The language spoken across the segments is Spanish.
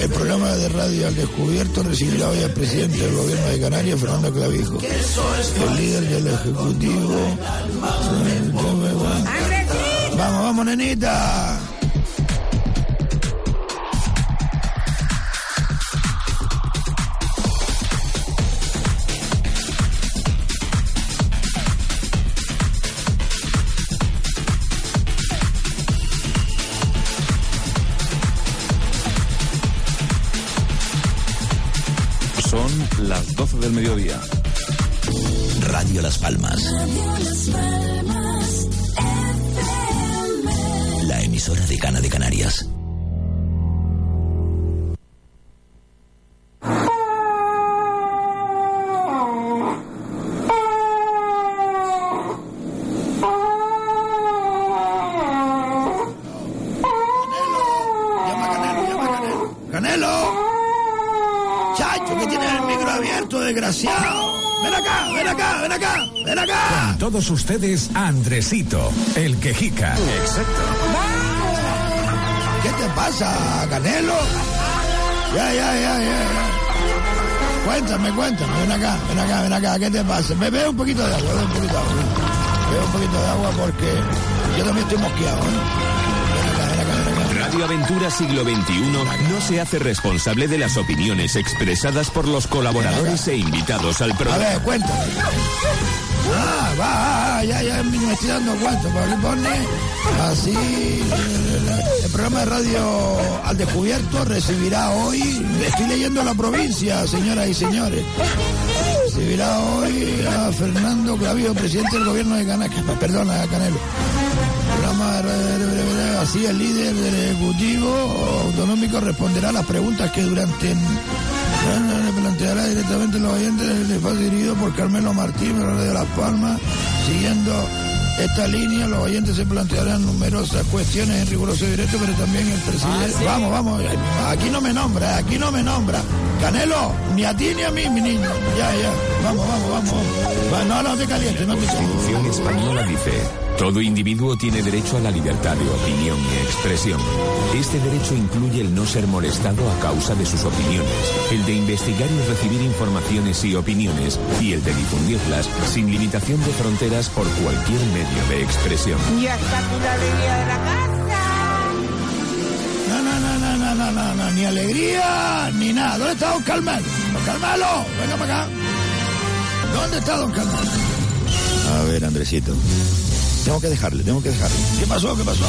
El programa de radio al descubierto recibirá hoy al presidente del gobierno de Canarias, Fernando Clavijo. El líder del ejecutivo. Vamos, vamos, nenita. del mediodía. Radio Las Palmas. Radio Las Palmas FM. La emisora de decana de Canarias. Todos ustedes, Andresito, el quejica. Exacto. ¿Qué te pasa, Canelo? Ya, ya, ya, ya. Cuéntame, cuéntame, ven acá, ven acá, ven acá, ¿qué te pasa? Me ve un poquito de agua, un poquito de agua. Bebe un poquito de agua porque yo también estoy mosqueado, ¿eh? Radio Aventura Siglo XXI no se hace responsable de las opiniones expresadas por los colaboradores e invitados al A programa. ver, cuéntame. Ah, va, ah, ya, ya me estoy dando cuenta, porque pone así. El programa de radio al descubierto recibirá hoy, estoy leyendo la provincia, señoras y señores. Recibirá hoy a Fernando Clavijo, presidente del gobierno de Canarias. Perdona, Canelo. Programa así el líder del Ejecutivo Autonómico responderá las preguntas que durante le planteará directamente a los oyentes el espacio dirigido por Carmelo Martín, menor de Las Palmas. Siguiendo esta línea, los oyentes se plantearán numerosas cuestiones en riguroso directo, pero también el presidente. Vamos, vamos, aquí no me nombra, aquí no me nombra. Canelo, ni a ti ni a mí, mi niño. Ya, ya. Vamos, vamos, vamos. Va, No, no te calientes, no te Constitución española dice, todo individuo tiene derecho a la libertad de opinión y expresión. Este derecho incluye el no ser molestado a causa de sus opiniones, el de investigar y recibir informaciones y opiniones, y el de difundirlas sin limitación de fronteras por cualquier medio de expresión. Ya está la alegría de la casa. No, no, no, no, no, no, no, no, ni alegría, ni nada. ¿Dónde está don Carmelo? Don Carmelo, venga para acá. ¿Dónde está don Carmelo? A ver, Andresito. Tengo que dejarle, tengo que dejarle. ¿Qué pasó? ¿Qué pasó?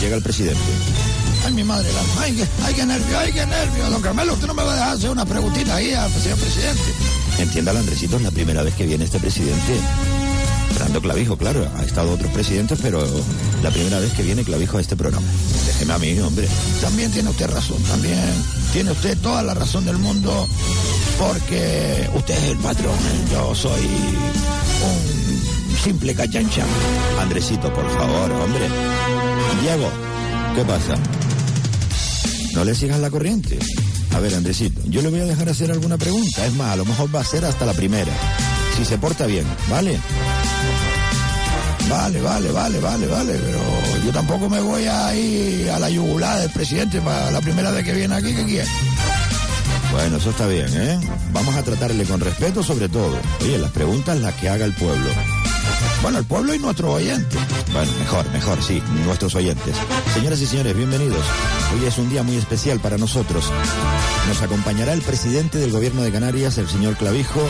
Llega el presidente. Ay, mi madre, la... ay, qué, ay, qué nervio, ay, qué nervio. Don Carmelo, usted no me va a dejar hacer una preguntita ahí al señor presidente. Entiéndalo, Andresito, es la primera vez que viene este presidente. Fernando Clavijo, claro, ha estado otros presidentes, pero la primera vez que viene Clavijo a este programa. Déjeme a mí, hombre. También tiene usted razón, también tiene usted toda la razón del mundo, porque usted es el patrón, yo soy un simple cachancha. Andresito, por favor, hombre. Diego, ¿qué pasa? No le sigas la corriente. A ver, Andresito, yo le voy a dejar hacer alguna pregunta. Es más, a lo mejor va a ser hasta la primera. Si se porta bien, ¿vale? Vale, vale, vale, vale, vale, pero yo tampoco me voy a ir a la yugular del presidente para la primera vez que viene aquí, ¿qué quiere? Bueno, eso está bien, ¿eh? Vamos a tratarle con respeto sobre todo. Oye, las preguntas las que haga el pueblo. Bueno, el pueblo y nuestros oyentes. Bueno, mejor, mejor, sí, nuestros oyentes. Señoras y señores, bienvenidos. Hoy es un día muy especial para nosotros. Nos acompañará el presidente del gobierno de Canarias, el señor Clavijo,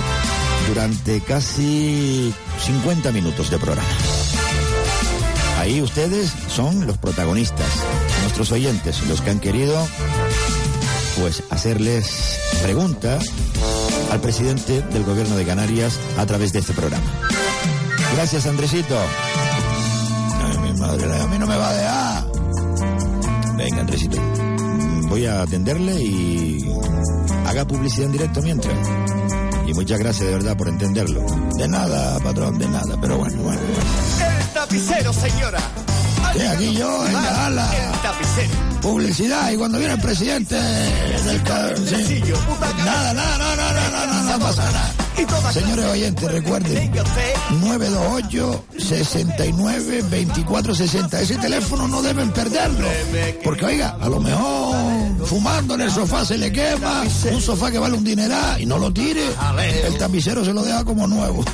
durante casi 50 minutos de programa. Ahí ustedes son los protagonistas, nuestros oyentes, los que han querido pues hacerles pregunta al presidente del gobierno de Canarias a través de este programa. Gracias, Andresito. Ay, mi madre, a mí no me va a dejar. Venga, Andresito. Voy a atenderle y haga publicidad en directo mientras. Y muchas gracias de verdad por entenderlo. De nada, patrón, de nada, pero bueno, bueno. El tapicero, señora. Sí, aquí yo, en la gala. El tapicero. Publicidad, y cuando viene el presidente del sí. Nada, nada, no, no pasa nada. Señores oyentes, recuerden, Venga usted. 928-69-2460. Ese teléfono no deben perderlo. Porque, oiga, a lo mejor fumando en el sofá se le quema, un sofá que vale un dineral y no lo tire, el tapicero se lo deja como nuevo.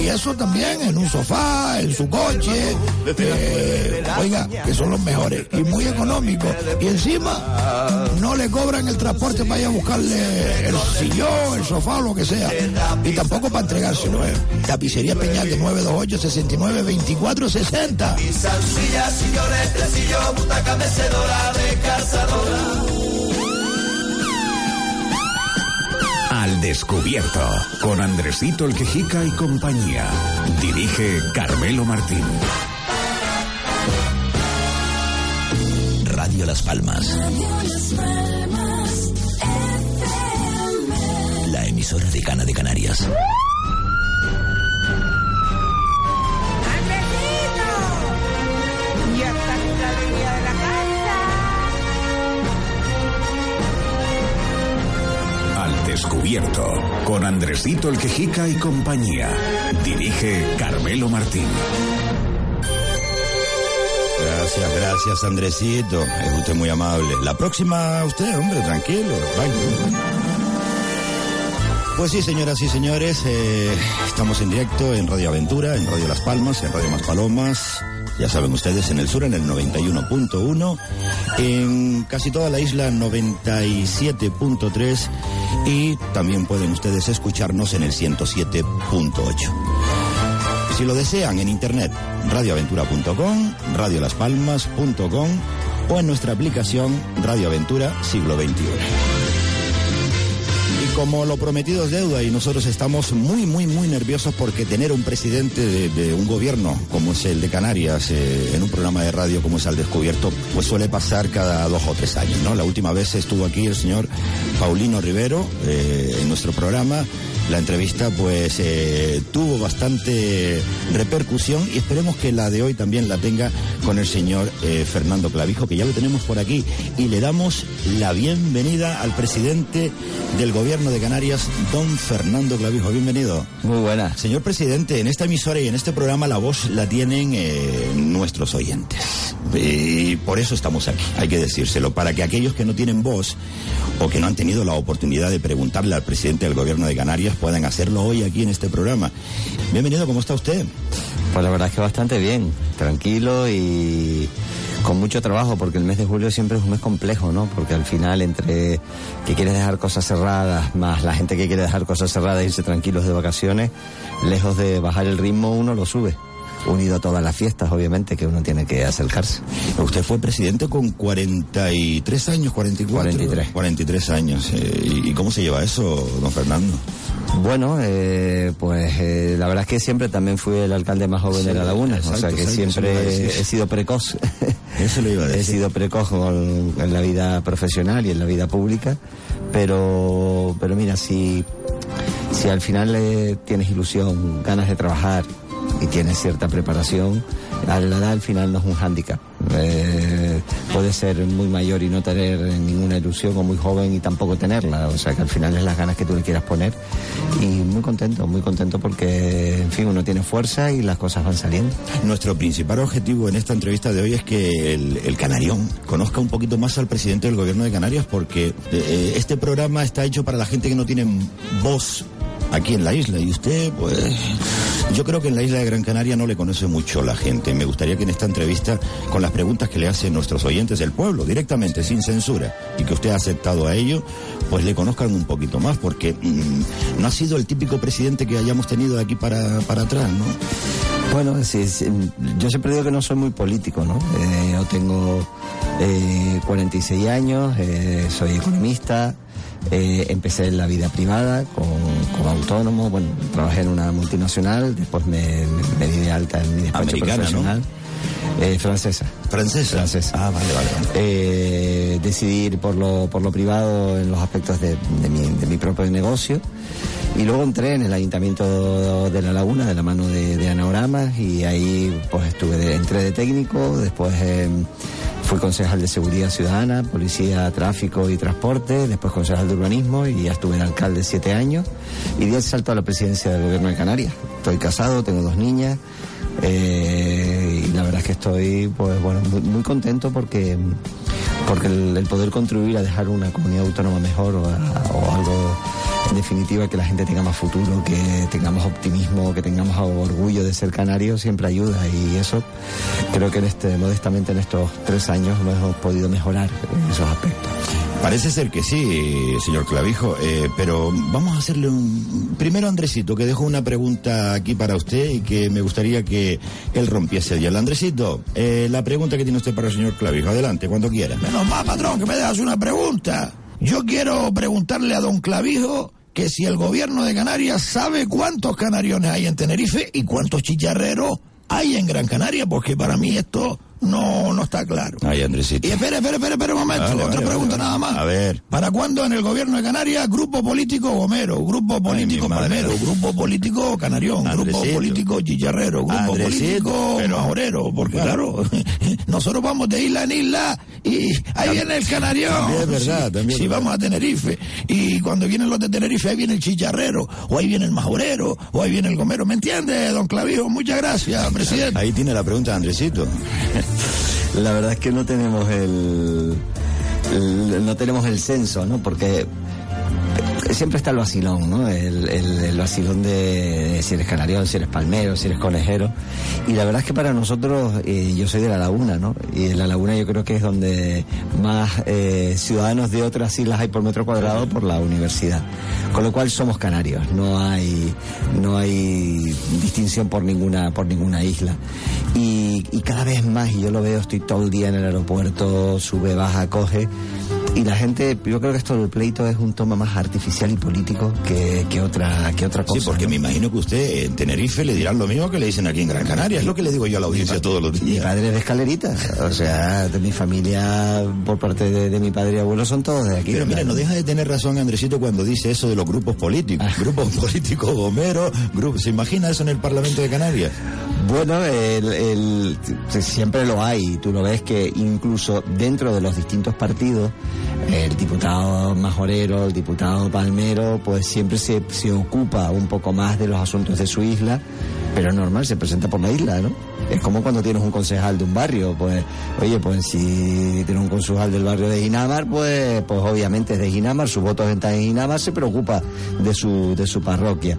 Y eso también en un sofá, en su coche, eh, oiga, que son los mejores y muy económicos. Y encima no le cobran el transporte para ir a buscarle el sillón, el sofá lo que sea. Y tampoco para entregárselo. ¿eh? Tapicería Peñal de 928 69 24 60. Al descubierto, con Andresito el Quejica y compañía. Dirige Carmelo Martín. Radio Las Palmas. La emisora de Cana de Canarias. ¡Andresito! Ya está aquí la alegría de la casa. Al descubierto, con Andresito el Quejica y compañía. Dirige Carmelo Martín. Gracias, gracias, Andresito. Es usted muy amable. La próxima, usted, hombre, tranquilo. Vaya. Pues sí, señoras y señores, eh, estamos en directo en Radio Aventura, en Radio Las Palmas, en Radio Maspalomas, ya saben ustedes, en el sur en el 91.1, en casi toda la isla 97.3 y también pueden ustedes escucharnos en el 107.8. Si lo desean en internet, radioaventura.com, radiolaspalmas.com o en nuestra aplicación Radio Aventura Siglo XXI. Y como lo prometido es deuda y nosotros estamos muy, muy, muy nerviosos porque tener un presidente de, un gobierno como es el de Canarias eh, en un programa de radio como es Al Descubierto, pues suele pasar cada dos o tres años, ¿no? La última vez estuvo aquí el señor Paulino Rivero eh, en nuestro programa. La entrevista pues eh, tuvo bastante repercusión y esperemos que la de hoy también la tenga con el señor eh, Fernando Clavijo, que ya lo tenemos por aquí, y le damos la bienvenida al presidente del gobierno de Canarias, don Fernando Clavijo. Bienvenido. Muy buena. Señor presidente, en esta emisora y en este programa la voz la tienen eh, nuestros oyentes. Y por eso estamos aquí, hay que decírselo, para que aquellos que no tienen voz o que no han tenido la oportunidad de preguntarle al presidente del gobierno de Canarias puedan hacerlo hoy aquí en este programa. Bienvenido, ¿cómo está usted? Pues la verdad es que bastante bien, tranquilo y con mucho trabajo, porque el mes de julio siempre es un mes complejo, ¿no? Porque al final entre que quieres dejar cosas cerradas, más la gente que quiere dejar cosas cerradas e irse tranquilos de vacaciones, lejos de bajar el ritmo uno lo sube. Unido a todas las fiestas, obviamente, que uno tiene que acercarse. Usted fue presidente con 43 años, 44. 43. 43 años. eh, ¿Y y cómo se lleva eso, don Fernando? Bueno, eh, pues eh, la verdad es que siempre también fui el alcalde más joven de La Laguna, o sea que exacto, lo siempre he sido precoz. Eso le iba a He decir. sido precoz con- en la vida profesional y en la vida pública, pero, pero mira, si, si al final eh, tienes ilusión, ganas de trabajar y tienes cierta preparación, la edad al final no es un hándicap. Eh, puedes ser muy mayor y no tener ninguna ilusión o muy joven y tampoco tenerla, o sea que al final es las ganas que tú le quieras poner y muy contento, muy contento porque, en fin, uno tiene fuerza y las cosas van saliendo. Nuestro principal objetivo en esta entrevista de hoy es que el, el canarión conozca un poquito más al presidente del gobierno de Canarias porque eh, este programa está hecho para la gente que no tiene voz aquí en la isla y usted pues yo creo que en la isla de Gran Canaria no le conoce mucho la gente. Me gustaría que en esta entrevista con las preguntas que le hacen nuestros oyentes del pueblo directamente sin censura y que usted ha aceptado a ello pues le conozcan un poquito más porque mm, no ha sido el típico presidente que hayamos tenido de aquí para, para atrás, ¿no? Bueno, sí, sí, yo siempre digo que no soy muy político, ¿no? Eh, yo tengo eh, 46 años, eh, soy economista, eh, empecé en la vida privada con, como autónomo, bueno, trabajé en una multinacional, después me, me, me di de alta en mi despacho Americana, ¿no? profesional. Eh, francesa. Francesa. Francesa. Ah, vale, vale. vale. Eh, decidí ir por lo, por lo privado en los aspectos de, de mi, de mi propio negocio. Y luego entré en el Ayuntamiento de La Laguna de la mano de, de Anaoramas y ahí pues estuve, de- entré de técnico, después eh, fui concejal de Seguridad Ciudadana, Policía, Tráfico y Transporte, después concejal de Urbanismo y ya estuve de alcalde siete años y di el salto a la presidencia del Gobierno de Canarias. Estoy casado, tengo dos niñas eh, y la verdad es que estoy pues bueno muy, contento porque porque el, poder contribuir a dejar una comunidad autónoma mejor o, algo en definitiva que la gente tenga más futuro, que tengamos optimismo, que tengamos orgullo de ser canarios siempre ayuda y eso creo que en este modestamente en estos tres años lo hemos podido mejorar en esos aspectos. Parece ser que sí, señor Clavijo, eh, pero vamos a hacerle un... Primero, Andresito, que dejo una pregunta aquí para usted y que me gustaría que él rompiese el Andresito, eh, la pregunta que tiene usted para el señor Clavijo, adelante, cuando quiera. Menos mal, patrón, que me dejas una pregunta. Yo quiero preguntarle a don Clavijo que si el gobierno de Canarias sabe cuántos canariones hay en Tenerife y cuántos chicharreros hay en Gran Canaria, porque para mí esto no, no está claro. Ay, Andresito. Y espere, espere, espere, espere un momento. Otra pregunta nada más. A ver. ¿Para cuándo en el gobierno de Canarias grupo político Gomero, grupo político Palmero, grupo político Canarión, grupo político Chicharrero, grupo político Majorero? Porque claro, nosotros vamos de isla en isla y ahí viene el Canarión. También es verdad, también. Si vamos a Tenerife. Y cuando vienen los de Tenerife, ahí viene el Chicharrero, o ahí viene el Majorero, o ahí viene el Gomero. ¿Me entiende, don Clavijo? Muchas gracias, presidente. Ahí tiene la pregunta de Andresito. La verdad es que no tenemos el, no tenemos el censo, ¿no? Porque siempre está el vacilón, ¿no? El, vacilón de, si eres canario, si eres palmero, si eres conejero. Y la verdad es que para nosotros, eh, yo soy de la laguna, ¿no? Y en la laguna yo creo que es donde más eh, ciudadanos de otras islas hay por metro cuadrado por la universidad. Con lo cual somos canarios, no hay, no hay distinción por ninguna, por ninguna isla. Y, y cada vez más, y yo lo veo, estoy todo el día en el aeropuerto, sube, baja, coge y la gente, yo creo que esto del pleito es un toma más artificial y político que, que otra que otra cosa. Sí, porque me imagino que usted en Tenerife le dirán lo mismo que le dicen aquí en Gran Canaria. Es lo que le digo yo a la audiencia todos los días. Mi padre es de escalerita. O sea, de mi familia, por parte de, mi padre y abuelo, son todos de aquí. Pero mira, no deja de tener razón Andresito cuando dice eso de los grupos políticos. Ah. Grupos políticos gomeros, grupos. ¿Se imagina eso en el Parlamento de Canarias? Bueno, el, siempre lo hay. Tú lo ves que incluso dentro de los distintos partidos, el diputado majorero, el diputado palmero, pues siempre se, se ocupa un poco más de los asuntos de su isla, pero es normal, se presenta por la isla, ¿no? Es como cuando tienes un concejal de un barrio, pues, oye, pues si tienes un concejal del barrio de Ginamar, pues, pues obviamente es de Ginamar, su voto está en Ginamar, se preocupa de su, de su parroquia.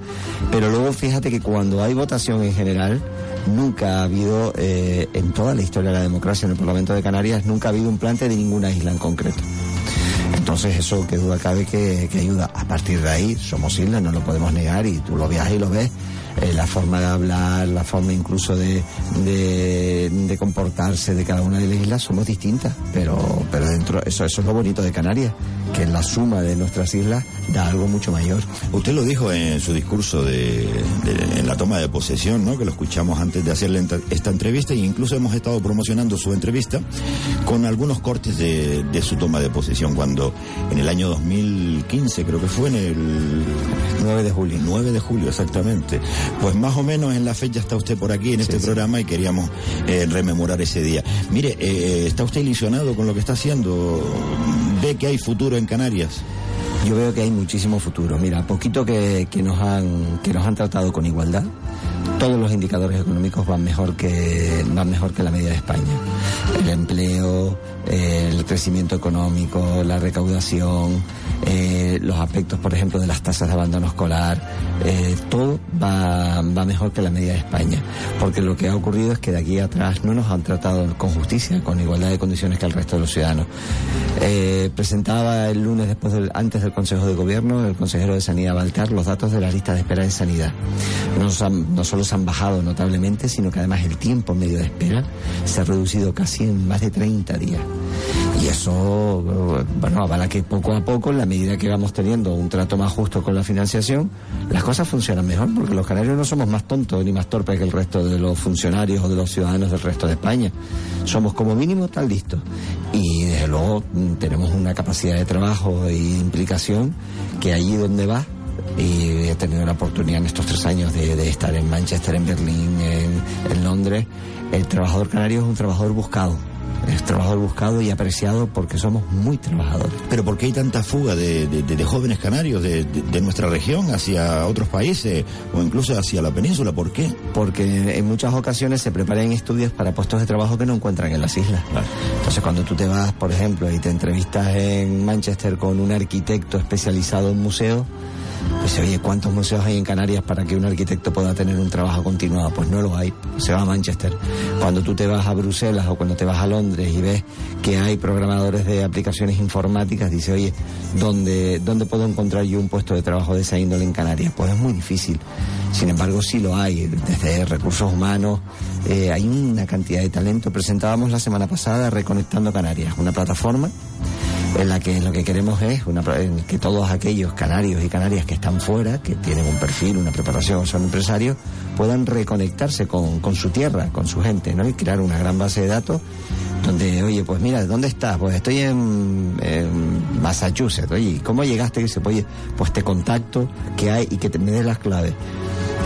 Pero luego fíjate que cuando hay votación en general, nunca ha habido, eh, en toda la historia de la democracia en el Parlamento de Canarias, nunca ha habido un plante de ninguna isla en concreto. Entonces eso que duda cabe que, ayuda. A partir de ahí somos islas, no lo podemos negar y tú lo viajas y lo ves eh, la forma de hablar, la forma incluso de, de, comportarse de cada una de las islas somos distintas, pero, pero dentro, eso, eso es lo bonito de Canarias, que en la suma de nuestras islas da algo mucho mayor. Usted lo dijo en su discurso de, en la toma de posesión, ¿no? que lo escuchamos antes de hacerle esta entrevista e incluso hemos estado promocionando su entrevista con algunos cortes de, de su toma de posesión cuando en el año 2015 creo que fue en el 9 de julio. 9 de julio, exactamente. Pues más o menos en la fecha está usted por aquí en este programa y queríamos eh, rememorar ese día. Mire, eh, ¿está usted ilusionado con lo que está haciendo? ¿Ve que hay futuro en Canarias? Yo veo que hay muchísimo futuro. Mira, poquito que, que, nos han, que nos han tratado con igualdad, todos los indicadores económicos van mejor que van mejor que la media de España. El empleo, el crecimiento económico, la recaudación, eh, los aspectos, por ejemplo, de las tasas de abandono escolar, eh, todo va, mejor que la media de España. Porque lo que ha ocurrido es que de aquí atrás no nos han tratado con justicia, con igualdad de condiciones que el resto de los ciudadanos. Eh, presentaba el lunes después del, antes del Consejo de Gobierno el consejero de Sanidad Baltar los datos de la lista de espera de sanidad. No solo se han bajado notablemente, sino que además el tiempo medio de espera se ha reducido casi en más de 30 días. Y eso, bueno, avala que poco a poco, en la medida que vamos teniendo un trato más justo con la financiación, las cosas funcionan mejor, porque los canarios no somos más tontos ni más torpes que el resto de los funcionarios o de los ciudadanos del resto de España. Somos como mínimo tan listos. Y desde luego tenemos una capacidad de trabajo e implicación que allí donde va y he tenido la oportunidad en estos tres años de, estar en Manchester, en Berlín, en, Londres. El trabajador canario es un trabajador buscado Es trabajador buscado y apreciado porque somos muy trabajadores. Pero ¿por qué hay tanta fuga de, de- de jóvenes canarios de, de- de nuestra región hacia otros países o incluso hacia la península? ¿Por qué? Porque en muchas ocasiones se preparan estudios para puestos de trabajo que no encuentran en las islas. Entonces cuando tú te vas, por ejemplo, y te entrevistas en Manchester con un arquitecto especializado en museos, pues oye, ¿cuántos museos hay en Canarias para que un arquitecto pueda tener un trabajo continuado? Pues no lo hay, se va a Manchester. Cuando tú te vas a Bruselas o cuando te vas a Londres y ves que hay programadores de aplicaciones informáticas, dice, oye, ¿dónde, ¿dónde puedo encontrar yo un puesto de trabajo de esa índole en Canarias? Pues es muy difícil. Sin embargo, sí lo hay, desde recursos humanos, eh, hay una cantidad de talento. Presentábamos la semana pasada Reconectando Canarias, una plataforma en la que lo que queremos es una, que todos aquellos canarios y canarias que están fuera, que tienen un perfil, una preparación, son empresarios, puedan reconectarse con, con su tierra, con su gente, ¿no? Y crear una gran base de datos donde, oye, pues mira, ¿dónde estás? Pues estoy en, Massachusetts, oye, ¿y ¿cómo llegaste? Dice, oye, pues te contacto, que hay y que te, me des las claves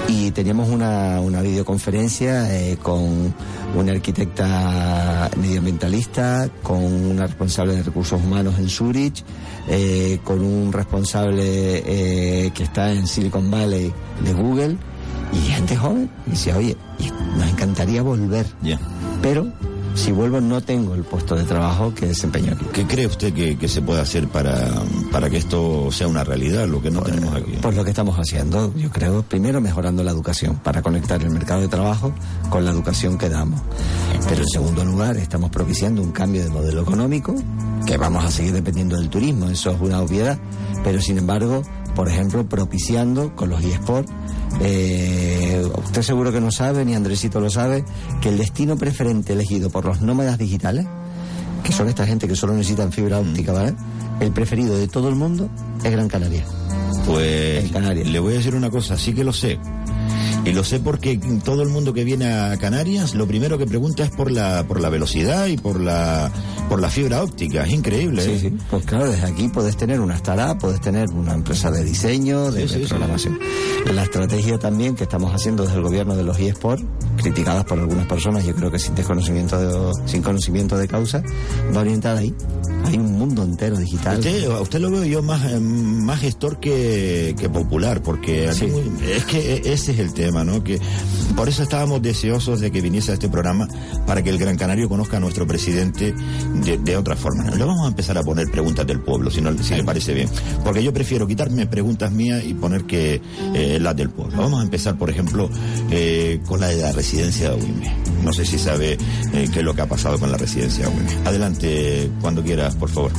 y teníamos una, una videoconferencia eh, con una arquitecta medioambientalista, con una responsable de recursos humanos en Zurich, eh, con un responsable eh, que está en Silicon Valley de Google y gente joven. Y decía, oye, nos encantaría volver, pero si vuelvo no tengo el puesto de trabajo que desempeño aquí. ¿Qué cree usted que, que se puede hacer para, para que esto sea una realidad, lo que no tenemos aquí? Pues lo que estamos haciendo, yo creo, primero mejorando la educación para conectar el mercado de trabajo con la educación que damos. Pero en segundo lugar, estamos propiciando un cambio de modelo económico, que vamos a seguir dependiendo del turismo, eso es una obviedad, pero sin embargo, por ejemplo, propiciando con los eSports, eh, usted seguro que no sabe, ni Andresito lo sabe, que el destino preferente elegido por los nómadas digitales, que son esta gente que solo necesitan fibra óptica, ¿vale? El preferido de todo el mundo es Gran Canaria. Pues Canarias. le voy a decir una cosa, sí que lo sé. Y lo sé porque todo el mundo que viene a Canarias, lo primero que pregunta es por la por la velocidad y por la por la fibra óptica. Es increíble. Sí, ¿eh? sí. Pues claro, desde aquí puedes tener una startup, puedes tener una empresa de diseño, de, Sí, programación. La estrategia también que estamos haciendo desde el gobierno de los eSports, criticadas por algunas personas, yo creo que sin desconocimiento de, sin conocimiento de causa, va orientada ahí. Hay un mundo entero digital. Usted, usted lo veo yo más, eh, más gestor que, que popular, porque aquí Sí. muy- es que e- ese es el tema, Que por eso estábamos deseosos de que viniese a este programa para que el Gran Canario conozca a nuestro presidente de, de otra forma. Le vamos a empezar a poner preguntas del pueblo, si, no, si le parece bien, porque yo prefiero quitarme preguntas mías y poner que eh, las del pueblo. Vamos a empezar, por ejemplo, eh, con la de la residencia de Agüime. No sé si sabe eh, qué es lo que ha pasado con la residencia de Agüime. Adelante, cuando quieras, por favor.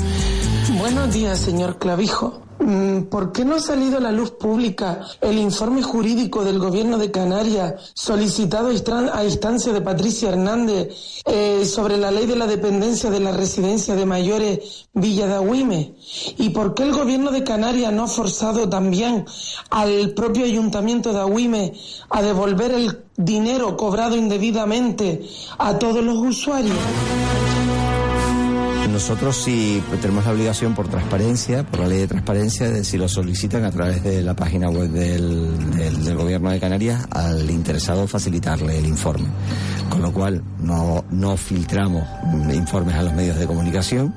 Buenos días, señor Clavijo. Mm, ¿Por qué no ha salido a la luz pública el informe jurídico del gobierno de Canarias solicitado a instan- a instancia de Patricia Hernández eh, sobre la ley de la dependencia de la residencia de mayores Villa de Agüime? ¿Y por qué el gobierno de Canarias no ha forzado también al propio ayuntamiento de Agüime a devolver el dinero cobrado indebidamente a todos los usuarios? Nosotros sí tenemos la obligación por transparencia, por la ley de transparencia, de si lo solicitan a través de la página web del, del- Gobierno de Canarias, al interesado facilitarle el informe. Con lo cual no, no filtramos informes a los medios de comunicación,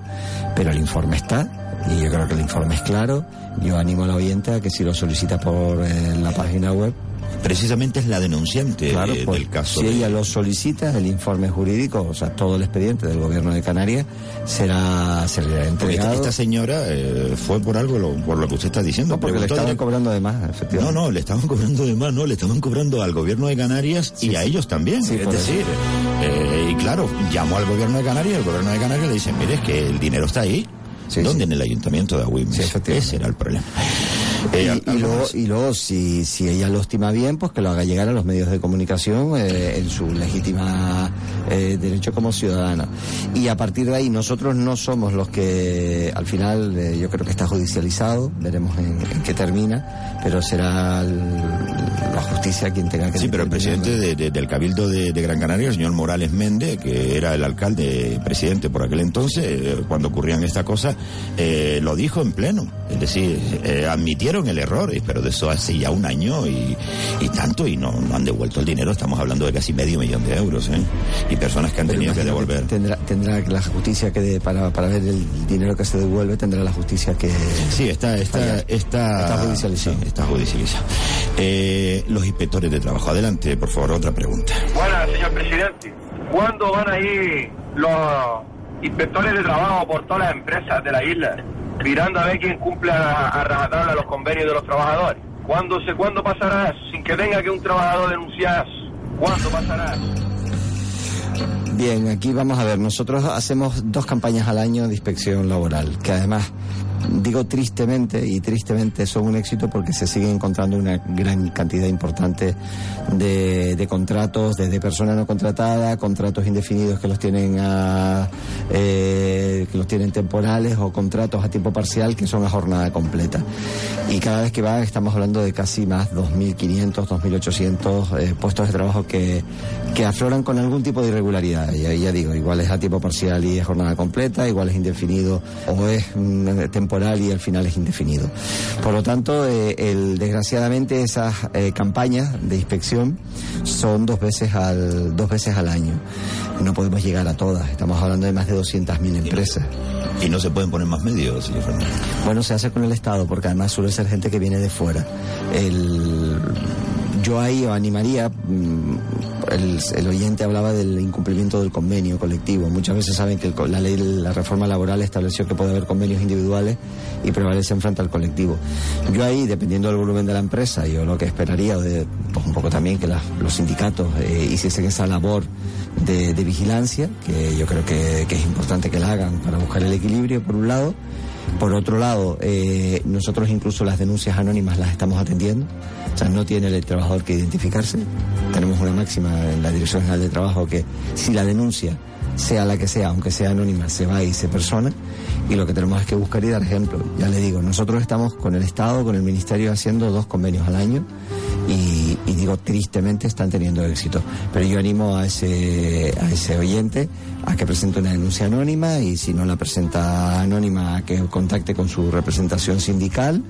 pero el informe está y yo creo que el informe es claro. Yo animo a la oyente a que si lo solicita por eh, la página web, precisamente es la denunciante Claro, eh, pues, del caso. si de- ella lo solicita, el informe jurídico, o sea, todo el expediente del gobierno de Canarias será, será esta, entregado. esta señora eh, fue por algo, lo- por lo que usted está diciendo. No, porque le estaban cobrando de más, No, efectivamente. no, le estaban cobrando de más, no, le estaban cobrando al gobierno de Canarias y Sí, a ellos también. Sí, es decir, eh, y claro, llamó al gobierno de Canarias y el gobierno de Canarias le dice, mire, es que el dinero está ahí. ¿Dónde? En el ayuntamiento de Agüimes. Ese era el problema. Y, Eh, y ¿algo luego, y luego si, si ella lo estima bien, pues que lo haga llegar a los medios de comunicación eh, en su legítima eh, derecho como ciudadana. Y a partir de ahí, nosotros no somos los que, al final, eh, yo creo que está judicializado, veremos en, en qué termina, pero será el- la justicia quien tenga que Sí, pero el presidente de- de- del Cabildo de, de Gran Canaria, el señor Morales Méndez, que era el alcalde presidente por aquel entonces, cuando ocurrían estas cosas, lo dijo en pleno. Es decir, admitiendo cometieron el error, pero de eso hace ya un año y, tanto, y no, han devuelto el dinero, estamos hablando de casi medio millón de euros, ¿eh? Y personas que han tenido que devolver. Tendrá, tendrá la justicia que para, para ver el dinero que se devuelve, tendrá la justicia que... Sí, está, está, está, está judicializado. está judicializado. Eh, los inspectores de trabajo, adelante, por favor, otra pregunta. Buenas, señor presidente. ¿Cuándo van a ir los inspectores de trabajo por todas las empresas de la isla mirando a ver quién cumple a, a los convenios de los trabajadores. ¿Cuándo, se, ¿Cuándo pasará? Sin que tenga que un trabajador denunciar ¿Cuándo pasará? Bien, aquí vamos a ver, nosotros hacemos dos campañas al año de inspección laboral, que además digo tristemente, y tristemente son un éxito porque se sigue encontrando una gran cantidad importante de, contratos, desde personas no contratadas, contratos indefinidos que los tienen a, eh, que los tienen temporales o contratos a tiempo parcial que son a jornada completa. Y cada vez que van estamos hablando de casi más 2.500, 2.800 eh, puestos de trabajo que, que afloran con algún tipo de irregularidad. Ya, ya digo, igual es a tiempo parcial y es jornada completa, igual es indefinido o es mm, temporal y al final es indefinido. Por lo tanto, eh, el, desgraciadamente esas eh, campañas de inspección son dos veces al dos veces al año. No podemos llegar a todas. Estamos hablando de más de 200.000 empresas. Y no se pueden poner más medios, señor Fernández. Bueno, se hace con el Estado, porque además suele ser gente que viene de fuera. El, yo ahí animaría, mm, el, oyente hablaba del incumplimiento del convenio colectivo. Muchas veces saben que la ley, la reforma laboral estableció que puede haber convenios individuales y prevalecen frente al colectivo. Yo ahí, dependiendo del volumen de la empresa, yo lo que esperaría, de, pues un poco también que los sindicatos eh, hiciesen esa labor de, vigilancia, que yo creo que es importante que la hagan para buscar el equilibrio, por un lado. Por otro lado, eh, nosotros incluso las denuncias anónimas las estamos atendiendo. O sea, no tiene el trabajador que identificarse. Tenemos una máxima en la Dirección General de Trabajo que si la denuncia, sea la que sea, aunque sea anónima, se va y se persona. Y lo que tenemos es que buscar y dar ejemplo. Ya le digo, nosotros estamos con el Estado, con el Ministerio, haciendo dos convenios al año y, digo tristemente están teniendo éxito. Pero yo animo a ese, a ese oyente a que presente una denuncia anónima y si no la presenta anónima a que contacte con su representación sindical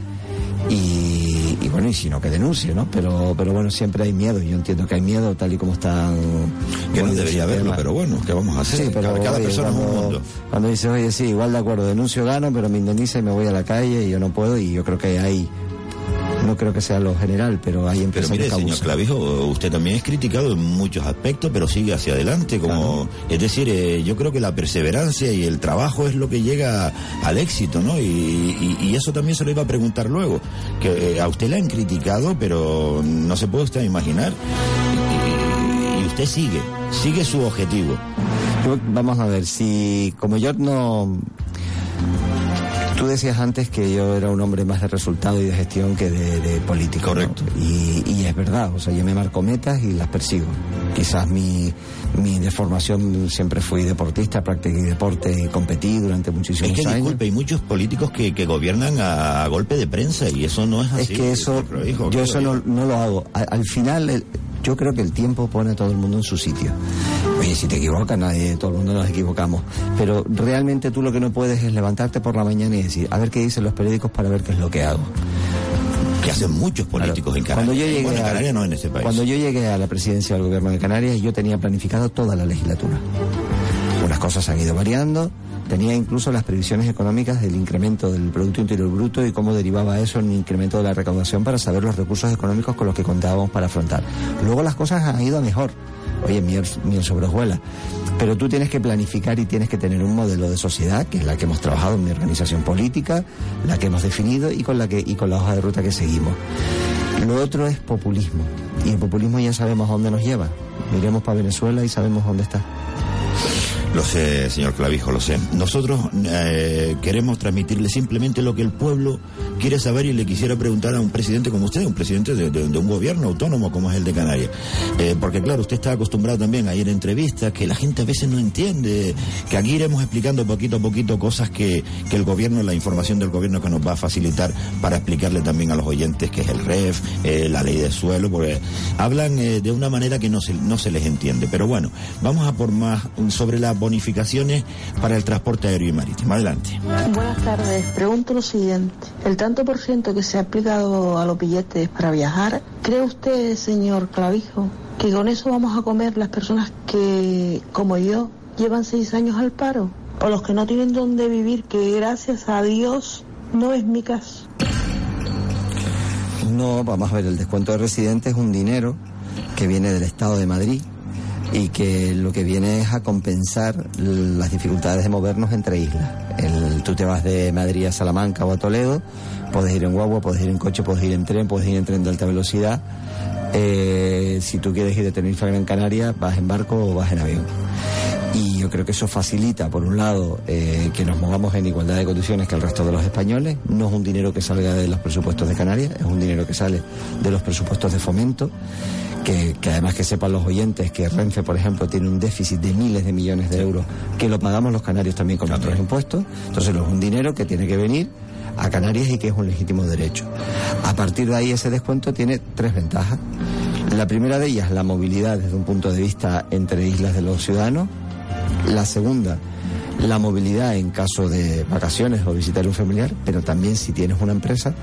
y, bueno, y si no, que denuncie, ¿no? Pero, pero bueno, siempre hay miedo. Yo entiendo que hay miedo tal y como están. Que no debería haberlo, pero bueno, ¿qué vamos a hacer? Sí, pero cada, persona cuando, es un mundo. Cuando dice, oye, sí, igual de acuerdo, denuncio, gano, pero me indemniza y me voy a la calle y yo no puedo. Y yo creo que hay no creo que sea lo general, pero hay empresas Pero mire, señor Clavijo, usted también es criticado en muchos aspectos, pero sigue hacia adelante. como Es decir, eh, yo creo que la perseverancia y el trabajo es lo que llega al éxito, ¿no? Y, eso también se lo iba a preguntar luego, que eh, a usted le han criticado, pero no se puede usted imaginar. Y, usted sigue, sigue su objetivo. Vamos a ver, si como yo no Tú decías antes que yo era un hombre más de resultado y de gestión que de, de político. Correcto. Y, es verdad, o sea, yo me marco metas y las persigo. Quizás mi, mi deformación siempre fui deportista, practiqué deporte y competí durante muchísimos es que, años. Disculpe, hay muchos políticos que, que gobiernan a, golpe de prensa y eso no es así. Es que eso, yo eso no, no, lo hago. Al, final, yo creo que el tiempo pone a todo el mundo en su sitio. Oye, si te equivocas, nadie, todo el mundo nos equivocamos. Pero realmente tú lo que no puedes es levantarte por la mañana y decir, a ver qué dicen los periódicos para ver qué es lo que hago. Que hacen muchos políticos en Canarias. Cuando yo llegué en Canarias no en ese país. Cuando yo llegué a la presidencia del gobierno de Canarias, yo tenía planificado toda la legislatura. Unas cosas han ido variando, tenía incluso las previsiones económicas del incremento del Producto Interior Bruto y cómo derivaba eso en un incremento de la recaudación para saber los recursos económicos con los que contábamos para afrontar. Luego las cosas han ido mejor oye, miel, miel sobre. Pero tú tienes que planificar y tienes que tener un modelo de sociedad, que es la que hemos trabajado en mi organización política, la que hemos definido y con la, que, y con la hoja de ruta que seguimos. Lo otro es populismo. Y el populismo ya sabemos a dónde nos lleva. Miremos para Venezuela y sabemos dónde está. Lo sé, señor Clavijo, lo sé. Nosotros eh, queremos transmitirle simplemente lo que el pueblo quiere saber y le quisiera preguntar a un presidente como usted, un presidente de, un gobierno autónomo como es el de Canarias. Eh, porque claro, usted está acostumbrado también a ir a entrevistas que la gente a veces no entiende, que aquí iremos explicando poquito a poquito cosas que, que el gobierno, la información del gobierno que nos va a facilitar para explicarle también a los oyentes que es el REF, eh, la ley de suelo, porque hablan de una manera que no se, no se les entiende. Pero bueno, vamos a por más sobre la bonificaciones para el transporte aéreo y marítimo. Adelante. Buenas tardes. Pregunto lo siguiente. El tanto por ciento que se ha aplicado a los billetes para viajar, ¿cree usted, señor Clavijo, que con eso vamos a comer las personas que, como yo, llevan seis años al paro? O los que no tienen dónde vivir, que gracias a Dios no es mi caso. No, vamos a ver, el descuento de residentes es un dinero que viene del Estado de Madrid y que lo que viene es a compensar las dificultades de movernos entre islas. El, tú te vas de Madrid a Salamanca o a Toledo, puedes ir en guagua, puedes ir en coche, puedes ir en tren, puedes ir en tren de alta velocidad. Eh, si tú quieres ir de Tenerife a Gran Canaria, vas en barco o vas en avión. Y yo creo que eso facilita, por un lado, eh, que nos movamos en igualdad de condiciones que el resto de los españoles. No es un dinero que salga de los presupuestos de Canarias, es un dinero que sale de los presupuestos de fomento. Que, que, además que sepan los oyentes que Renfe, por ejemplo, tiene un déficit de miles de millones de euros que lo pagamos los canarios también con nuestros impuestos. Entonces, es un dinero que tiene que venir a Canarias y que es un legítimo derecho. A partir de ahí, ese descuento tiene tres ventajas. La primera de ellas, la movilidad desde un punto de vista entre islas de los ciudadanos. La segunda, la movilidad en caso de vacaciones o visitar un familiar, pero también si tienes una empresa,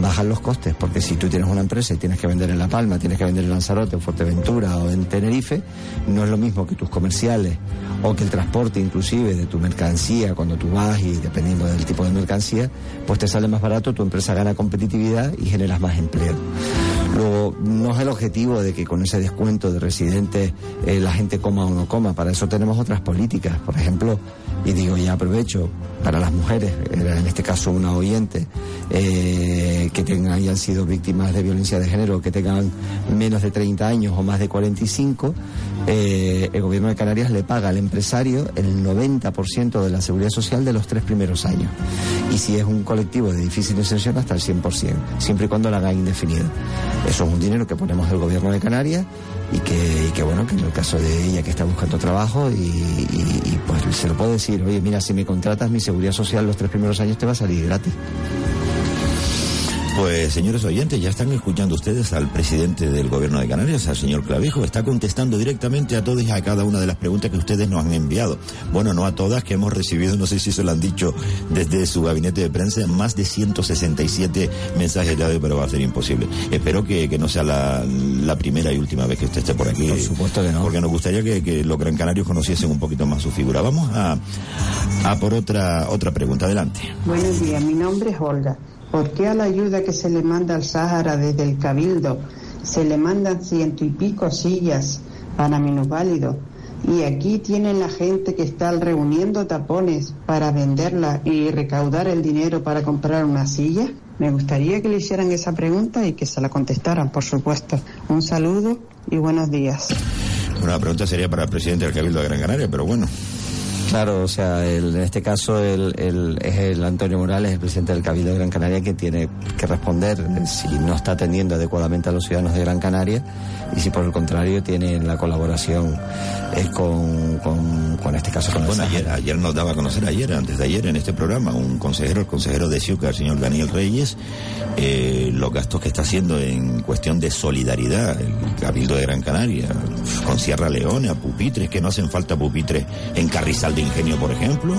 bajan los costes, porque si tú tienes una empresa y tienes que vender en La Palma, tienes que vender en Lanzarote, en Fuerteventura o en Tenerife, no es lo mismo que tus comerciales o que el transporte inclusive de tu mercancía cuando tú vas y dependiendo del tipo de mercancía, pues te sale más barato, tu empresa gana competitividad y generas más empleo. Luego, no es el objetivo de que con ese descuento de residentes eh, la gente coma o no coma, para eso tenemos otras políticas. Por ejemplo, y digo, ya aprovecho, para las mujeres, en este caso una oyente, eh, que hayan sido víctimas de violencia de género, que tengan menos de 30 años o más de 45, eh, el gobierno de Canarias le paga al empresario el 90% de la seguridad social de los tres primeros años. Y si es un colectivo de difícil inserción, hasta el 100%, siempre y cuando la haga indefinido. Eso es un dinero que ponemos del gobierno de Canarias y que, y que, bueno, que en el caso de ella que está buscando trabajo y, pues se lo puedo decir, oye, mira, si me contratas mi seguridad social los tres primeros años te va a salir gratis. Pues señores oyentes, ya están escuchando ustedes al presidente del gobierno de Canarias, al señor Clavijo, está contestando directamente a todos y a cada una de las preguntas que ustedes nos han enviado. Bueno, no a todas que hemos recibido, no sé si se lo han dicho desde su gabinete de prensa, más de 167 mensajes de audio, pero va a ser imposible. Espero que, que no sea la, la, primera y última vez que usted esté por aquí. Por supuesto que no. Porque nos gustaría que, que los gran canarios conociesen un poquito más su figura. Vamos a, a por otra, otra pregunta. Adelante. Buenos días, mi nombre es Olga. ¿Por qué a la ayuda que se le manda al Sáhara desde el Cabildo se le mandan ciento y pico sillas para minusválidos? Y aquí tienen la gente que está reuniendo tapones para venderla y recaudar el dinero para comprar una silla. Me gustaría que le hicieran esa pregunta y que se la contestaran, por supuesto. Un saludo y buenos días. La pregunta sería para el presidente del Cabildo de Gran Canaria, pero bueno. Claro, o sea, en este caso el, el, es el Antonio Morales, el presidente del Cabildo de Gran Canaria, que tiene que responder si no está atendiendo adecuadamente a los ciudadanos de Gran Canaria y si por el contrario tiene la colaboración eh, con, con, con, este caso con Bueno, ayer, ayer nos daba a conocer, ayer, antes de ayer en este programa, un consejero, el consejero de Ciuca, el señor Daniel Reyes, eh, los gastos que está haciendo en cuestión de solidaridad, el Cabildo de Gran Canaria, con Sierra Leona, pupitres, que no hacen falta pupitres en Carrizal de Ingenio, por ejemplo.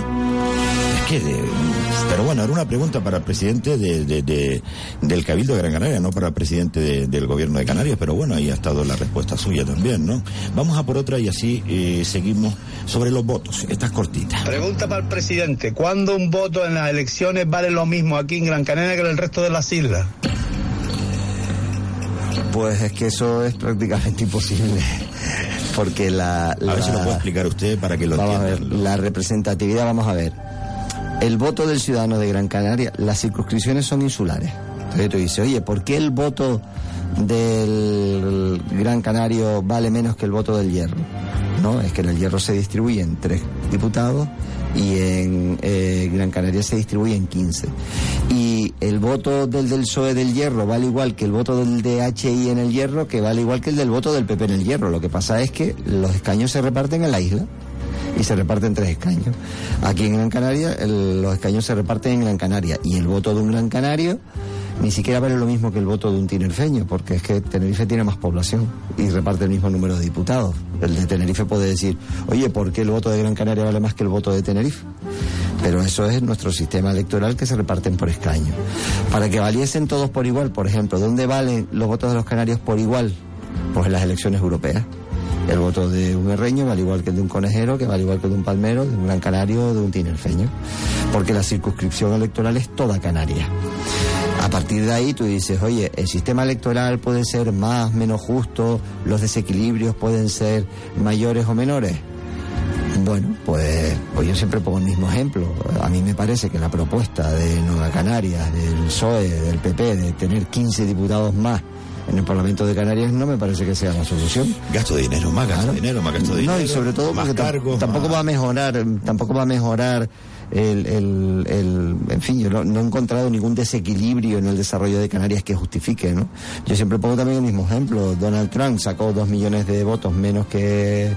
De, pero bueno, era una pregunta para el presidente de, de, de, del Cabildo de Gran Canaria, no para el presidente del gobierno de Canarias, pero bueno, ahí ha estado la respuesta suya también, ¿no? Vamos a por otra y así eh, seguimos sobre los votos. Esta es cortita. Pregunta para el presidente, ¿cuándo un voto en las elecciones vale lo mismo aquí en Gran Canaria que en el resto de las islas? Pues es que eso es prácticamente imposible. Porque la, la A ver si lo puede explicar usted para que lo vamos entienda. A ver, la representatividad, vamos a ver. El voto del ciudadano de Gran Canaria, las circunscripciones son insulares. Entonces tú dices, oye, ¿por qué el voto del Gran Canario vale menos que el voto del Hierro? No, es que en el Hierro se distribuyen tres diputados y en eh, Gran Canaria se distribuyen 15. Y el voto del del PSOE del Hierro vale igual que el voto del DHI en el Hierro, que vale igual que el del voto del PP en el Hierro. Lo que pasa es que los escaños se reparten en la isla y se reparten tres escaños. Aquí en Gran Canaria el, los escaños se reparten en Gran Canaria y el voto de un Gran Canario ni siquiera vale lo mismo que el voto de un tinerfeño, porque es que Tenerife tiene más población y reparte el mismo número de diputados. El de Tenerife puede decir, oye, ¿por qué el voto de Gran Canaria vale más que el voto de Tenerife? Pero eso es nuestro sistema electoral que se reparten por escaño. Para que valiesen todos por igual, por ejemplo, ¿dónde valen los votos de los canarios por igual? Pues en las elecciones europeas. El voto de un herreño vale igual que el de un conejero, que vale igual que el de un palmero, de un gran canario o de un tinerfeño. Porque la circunscripción electoral es toda Canaria. A partir de ahí tú dices, oye, el sistema electoral puede ser más, menos justo, los desequilibrios pueden ser mayores o menores. Bueno, pues, pues yo siempre pongo el mismo ejemplo. A mí me parece que la propuesta de Nueva Canarias, del PSOE, del PP, de tener 15 diputados más en el Parlamento de Canarias no me parece que sea la solución. Gasto de dinero, más gasto de dinero, más gasto de dinero. No, y sobre todo más porque cargos, tampoco más- va a mejorar, tampoco va a mejorar el, el, el- en fin, yo no, no he encontrado ningún desequilibrio en el desarrollo de Canarias que justifique, ¿no? Yo siempre pongo también el mismo ejemplo. Donald Trump sacó dos millones de votos menos que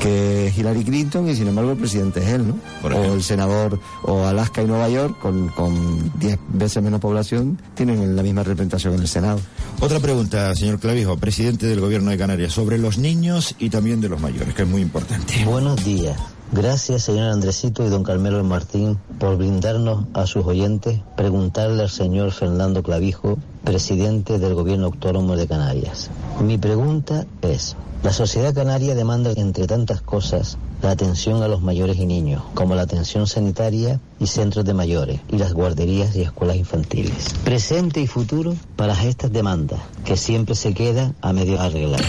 que Hillary Clinton y sin embargo el presidente es él, ¿no? o el senador o Alaska y Nueva York con con 10 veces menos población tienen la misma representación en el Senado. Otra pregunta, señor Clavijo, presidente del Gobierno de Canarias, sobre los niños y también de los mayores, que es muy importante. Buenos días. Gracias, señor Andresito y don Carmelo Martín, por brindarnos a sus oyentes, preguntarle al señor Fernando Clavijo, presidente del Gobierno Autónomo de Canarias. Mi pregunta es, la sociedad canaria demanda, entre tantas cosas, la atención a los mayores y niños, como la atención sanitaria y centros de mayores, y las guarderías y escuelas infantiles. Presente y futuro para estas demandas, que siempre se queda a medio arreglar.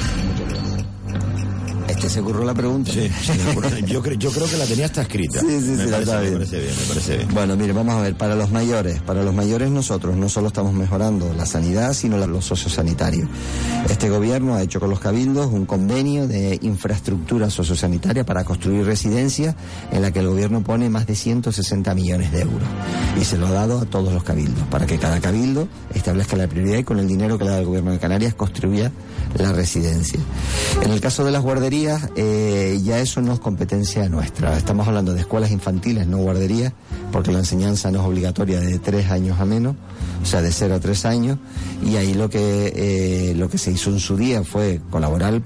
Se ocurrió la pregunta. Sí, yo, creo, yo creo que la tenía hasta escrita. Sí, sí, me sí, parece, está me bien. parece bien, me parece bien. Bueno, mire, vamos a ver, para los mayores, para los mayores nosotros no solo estamos mejorando la sanidad, sino la- los sociosanitarios. Este gobierno ha hecho con los cabildos un convenio de infraestructura sociosanitaria para construir residencias en la que el gobierno pone más de 160 millones de euros. Y se lo ha dado a todos los cabildos, para que cada cabildo establezca la prioridad y con el dinero que le da el gobierno de Canarias construya la residencia. En el caso de las guarderías, eh, ya eso no es competencia nuestra. Estamos hablando de escuelas infantiles, no guarderías, porque la enseñanza no es obligatoria de tres años a menos, o sea, de cero a tres años. Y ahí lo que, eh, lo que se hizo en su día fue colaborar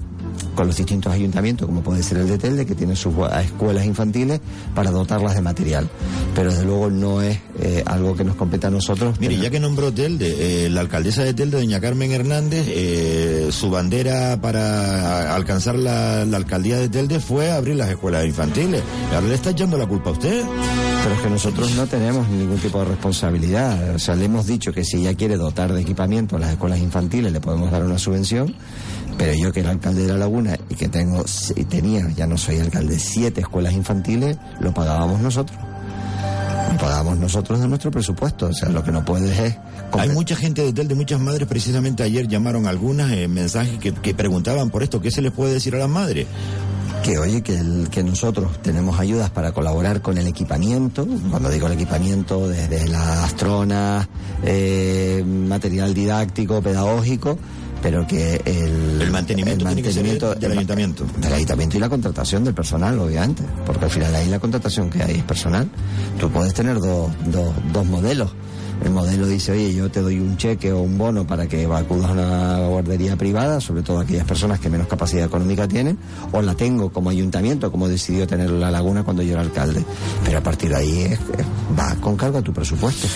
con los distintos ayuntamientos, como puede ser el de Telde, que tiene sus escuelas infantiles, para dotarlas de material. Pero desde luego no es eh, algo que nos compete a nosotros. Mire, tener- ya que nombró Telde, eh, la alcaldesa de Telde, doña Carmen Hernández, eh, su bandera para alcanzar la, la alcaldía de Telde fue abrir las escuelas infantiles. Ahora le está echando la culpa a usted. Pero es que nosotros no tenemos ningún tipo de responsabilidad. O sea, le hemos dicho que si ella quiere dotar de equipamiento a las escuelas infantiles le podemos dar una subvención. Pero yo que era alcalde de La Laguna y que tengo y tenía, ya no soy alcalde, siete escuelas infantiles, lo pagábamos nosotros. Lo pagábamos nosotros de nuestro presupuesto. O sea, lo que no puedes es... Hay mucha gente de Telde, muchas madres, precisamente ayer llamaron algunas eh, mensajes que, que preguntaban por esto. ¿Qué se les puede decir a las madres? que oye que, el- que nosotros tenemos ayudas para colaborar con el equipamiento cuando digo el equipamiento desde las tronas eh, material didáctico pedagógico pero que el, El mantenimiento tiene que ser mantenimiento del ayuntamiento. del ayuntamiento y la contratación del personal obviamente porque al final ahí la contratación que hay es personal tú puedes tener dos, dos, dos modelos el modelo dice, oye, yo te doy un cheque o un bono para que acudas a una guardería privada, sobre todo aquellas personas que menos capacidad económica tienen, o la tengo como ayuntamiento, como decidió tener la laguna cuando yo era alcalde. Pero a partir de ahí es- es- va con cargo a tu presupuesto.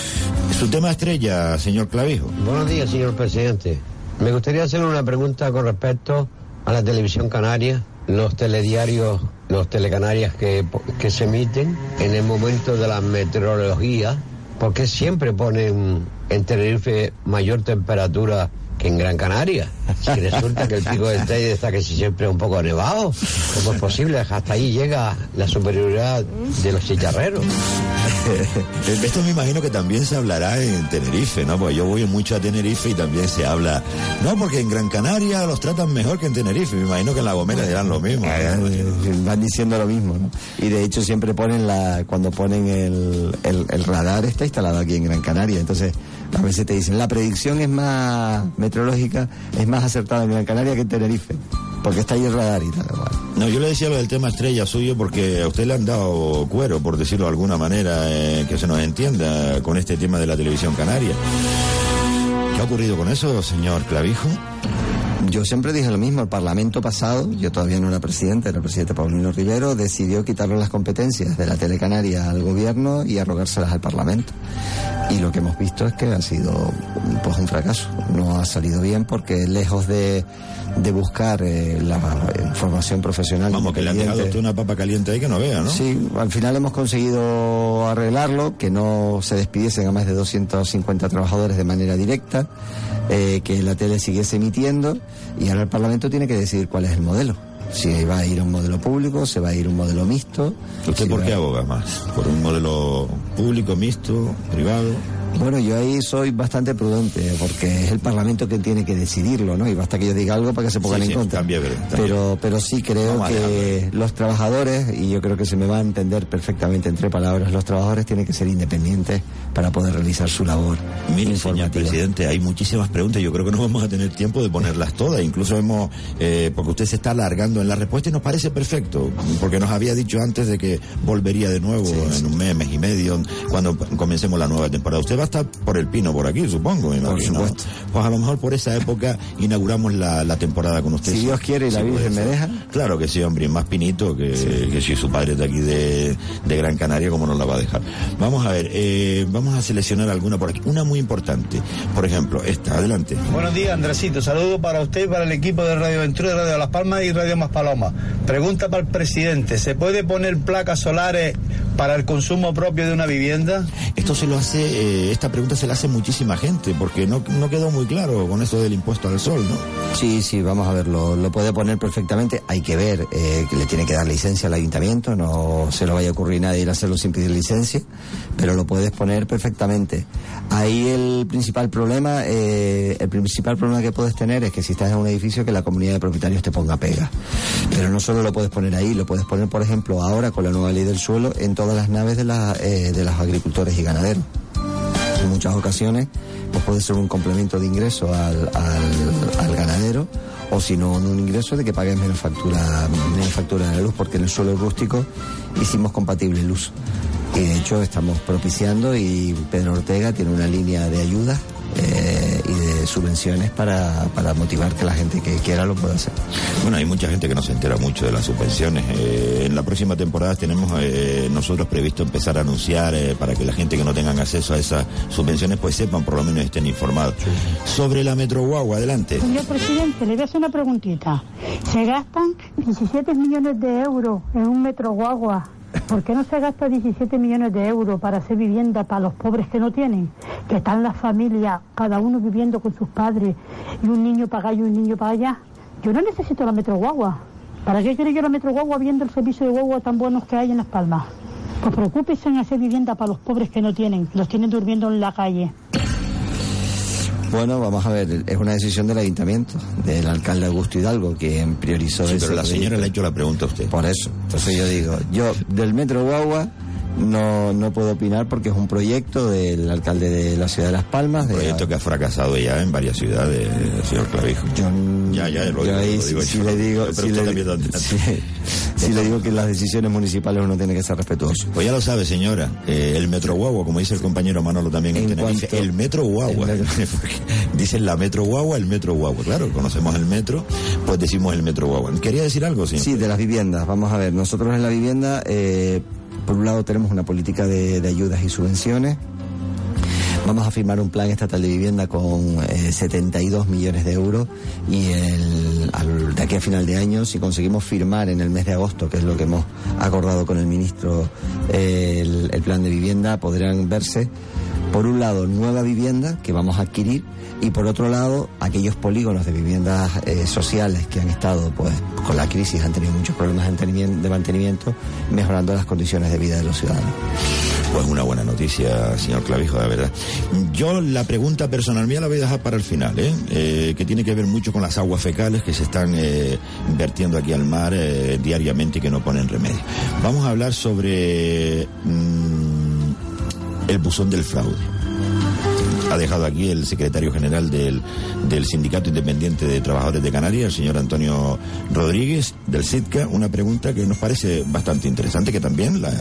Su tema estrella, señor Clavijo. Buenos días, señor presidente. Me gustaría hacer una pregunta con respecto a la televisión canaria, los telediarios, los telecanarias que, que se emiten en el momento de la meteorología, porque siempre ponen en Tenerife mayor temperatura que en Gran Canaria. Si resulta que el pico del Teide está que si siempre un poco nevado, ¿cómo es posible? Hasta ahí llega la superioridad de los chicharreros. Esto me imagino que también se hablará en Tenerife, ¿no? Porque yo voy mucho a Tenerife y también se habla. No, porque en Gran Canaria los tratan mejor que en Tenerife. Me imagino que en La Gomera dirán lo mismo. Eh, Van diciendo lo mismo, ¿no? Y de hecho siempre ponen la, cuando ponen el, el, el radar está instalado aquí en Gran Canaria, entonces a veces te dicen la predicción es más meteorológica, es más acertada en Gran Canaria que en Tenerife, porque está ahí el radar y tal. No, yo le decía lo del tema estrella suyo porque a usted le han dado cuero, por decirlo de alguna manera, eh, que se nos entienda con este tema de la televisión canaria. ¿Qué ha ocurrido con eso, señor Clavijo? Yo siempre dije lo mismo, el Parlamento pasado, yo todavía no era presidente, era el presidente Paulino Rivero, decidió quitarle las competencias de la Telecanaria al gobierno y arrogárselas al Parlamento. Y lo que hemos visto es que ha sido pues, un fracaso. No ha salido bien porque lejos de, de buscar eh, la información profesional. Vamos, que le han dejado usted una papa caliente ahí que no vea, ¿no? Sí, al final hemos conseguido arreglarlo, que no se despidiesen a más de 250 trabajadores de manera directa, eh, que la tele siguiese emitiendo y ahora el Parlamento tiene que decidir cuál es el modelo. Si va a ir un modelo público, se va a ir un modelo mixto. ¿Usted si por qué aboga más? ¿Por un modelo público, mixto, privado? Bueno, yo ahí soy bastante prudente, porque es el Parlamento quien tiene que decidirlo, ¿no? Y basta que yo diga algo para que se pongan Sí, en sí, contra. también. Pero, pero sí creo Vamos que los trabajadores, y yo creo que se me va a entender perfectamente entre palabras, los trabajadores tienen que ser independientes para poder realizar su labor. Mire, señor presidente, hay muchísimas preguntas. Yo creo que no vamos a tener tiempo de ponerlas todas. Incluso hemos, eh, porque usted se está alargando en la respuesta y nos parece perfecto, porque nos había dicho antes de que volvería de nuevo en un mes, mes y medio, cuando comencemos la nueva temporada. Usted va a estar por el pino por aquí, supongo. me imagino. supuesto. Pues a lo mejor por esa época inauguramos la, la temporada con usted. Si Dios quiere y la puede Virgen me deja. Claro que sí, hombre, más pinito que, que si su padre es de aquí de, de Gran Canaria, como nos la va a dejar. Vamos a ver, eh, vamos a seleccionar alguna por aquí. Una muy importante, por ejemplo, esta, adelante. Buenos días, Andresito. Saludos para usted y para el equipo de Radio Ventura, Radio Las Palmas y Radio Más Paloma. Pregunta para el presidente. ¿Se puede poner placas solares para el consumo propio de una vivienda? Esto se lo hace, eh, esta pregunta se la hace muchísima gente, porque no, quedó muy claro con esto del impuesto al sol, ¿no? Sí, sí, vamos a verlo. Lo puede poner perfectamente. Hay que ver eh, que le tiene que dar licencia al ayuntamiento. No se lo vaya a ocurrir nadie ir a hacerlo sin pedir licencia, pero lo puedes poner perfectamente. Ahí el principal problema, eh, el principal problema que puedes tener es que si estás en un edificio que la comunidad de propietarios te ponga pega. Pero no solo lo puedes poner ahí, lo puedes poner, por ejemplo, ahora con la nueva ley del suelo en todas las naves de, la, eh, de los agricultores y ganaderos en muchas ocasiones pues puede ser un complemento de ingreso al, al- ganadero o si no un ingreso de que pagues menos factura menos factura de la luz porque en el suelo rústico hicimos compatible el uso y de hecho estamos propiciando y Pedro Ortega tiene una línea de ayudas eh, y de subvenciones para, para motivar que la gente que quiera lo pueda hacer. Bueno, hay mucha gente que no se entera mucho de las subvenciones. Eh, en la próxima temporada tenemos eh, nosotros previsto empezar a anunciar eh, para que la gente que no tengan acceso a esas subvenciones pues sepan, por lo menos estén informados. Sobre la Metro Guagua, adelante. Señor presidente, le voy a hacer una preguntita. Se gastan 17 millones de euros en un metro guagua. ¿Por qué no se gasta 17 millones de euros para hacer vivienda para los pobres que no tienen? Que están las familias, cada uno viviendo con sus padres, y un niño para acá y un niño para allá. Yo no necesito la metro guagua. ¿Para qué quiero yo la metro guagua viendo el servicio de guagua tan buenos que hay en Las Palmas? Pues preocúpese en hacer vivienda para los pobres que no tienen, los tienen durmiendo en la calle. Bueno, vamos a ver, es una decisión del ayuntamiento, del alcalde Augusto Hidalgo, quien priorizó Sí, ese pero la señora le ha hecho la pregunta a usted. Por eso. Entonces yo digo, yo del Metro Guagua no, no puedo opinar porque es un proyecto del alcalde de la ciudad de Las Palmas. Un De, proyecto que ha fracasado ya en varias ciudades, señor Clavijo. ya, ya, lo, yo digo, sí yo. le digo, usted le- digo que las decisiones municipales uno tiene que ser respetuoso. Pues ya lo sabe, señora. eh, el metro guagua, como dice el compañero Manolo también en, En Tenerife, cuanto- el metro guagua. Dicen la metro guagua, el metro guagua. Claro, conocemos el metro, pues decimos el metro guagua. ¿Quería decir algo, sí? Sí, de las viviendas. Vamos a ver, nosotros en la vivienda, eh, por un lado tenemos una política de, ayudas y subvenciones. Vamos a firmar un plan estatal de vivienda con eh, 72 millones de euros y de aquí a final de año, si conseguimos firmar en el mes de agosto, que es lo que hemos acordado con el ministro, eh, el, el plan de vivienda, podrán verse, por un lado, nueva vivienda que vamos a adquirir y por otro lado, aquellos polígonos de viviendas eh, sociales que han estado, pues, con la crisis, han tenido muchos problemas de mantenimiento, mejorando las condiciones de vida de los ciudadanos. Pues una buena noticia, señor Clavijo, la verdad. Yo la pregunta personal mía la voy a dejar para el final, ¿eh? Eh, que tiene que ver mucho con las aguas fecales que se están vertiendo aquí al mar diariamente y que no ponen remedio. Vamos a hablar sobre mm, el buzón del fraude. ha dejado aquí el secretario general del, del Sindicato Independiente de Trabajadores de Canarias, el señor Antonio Rodríguez, del SITCA, una pregunta que nos parece bastante interesante, que también la,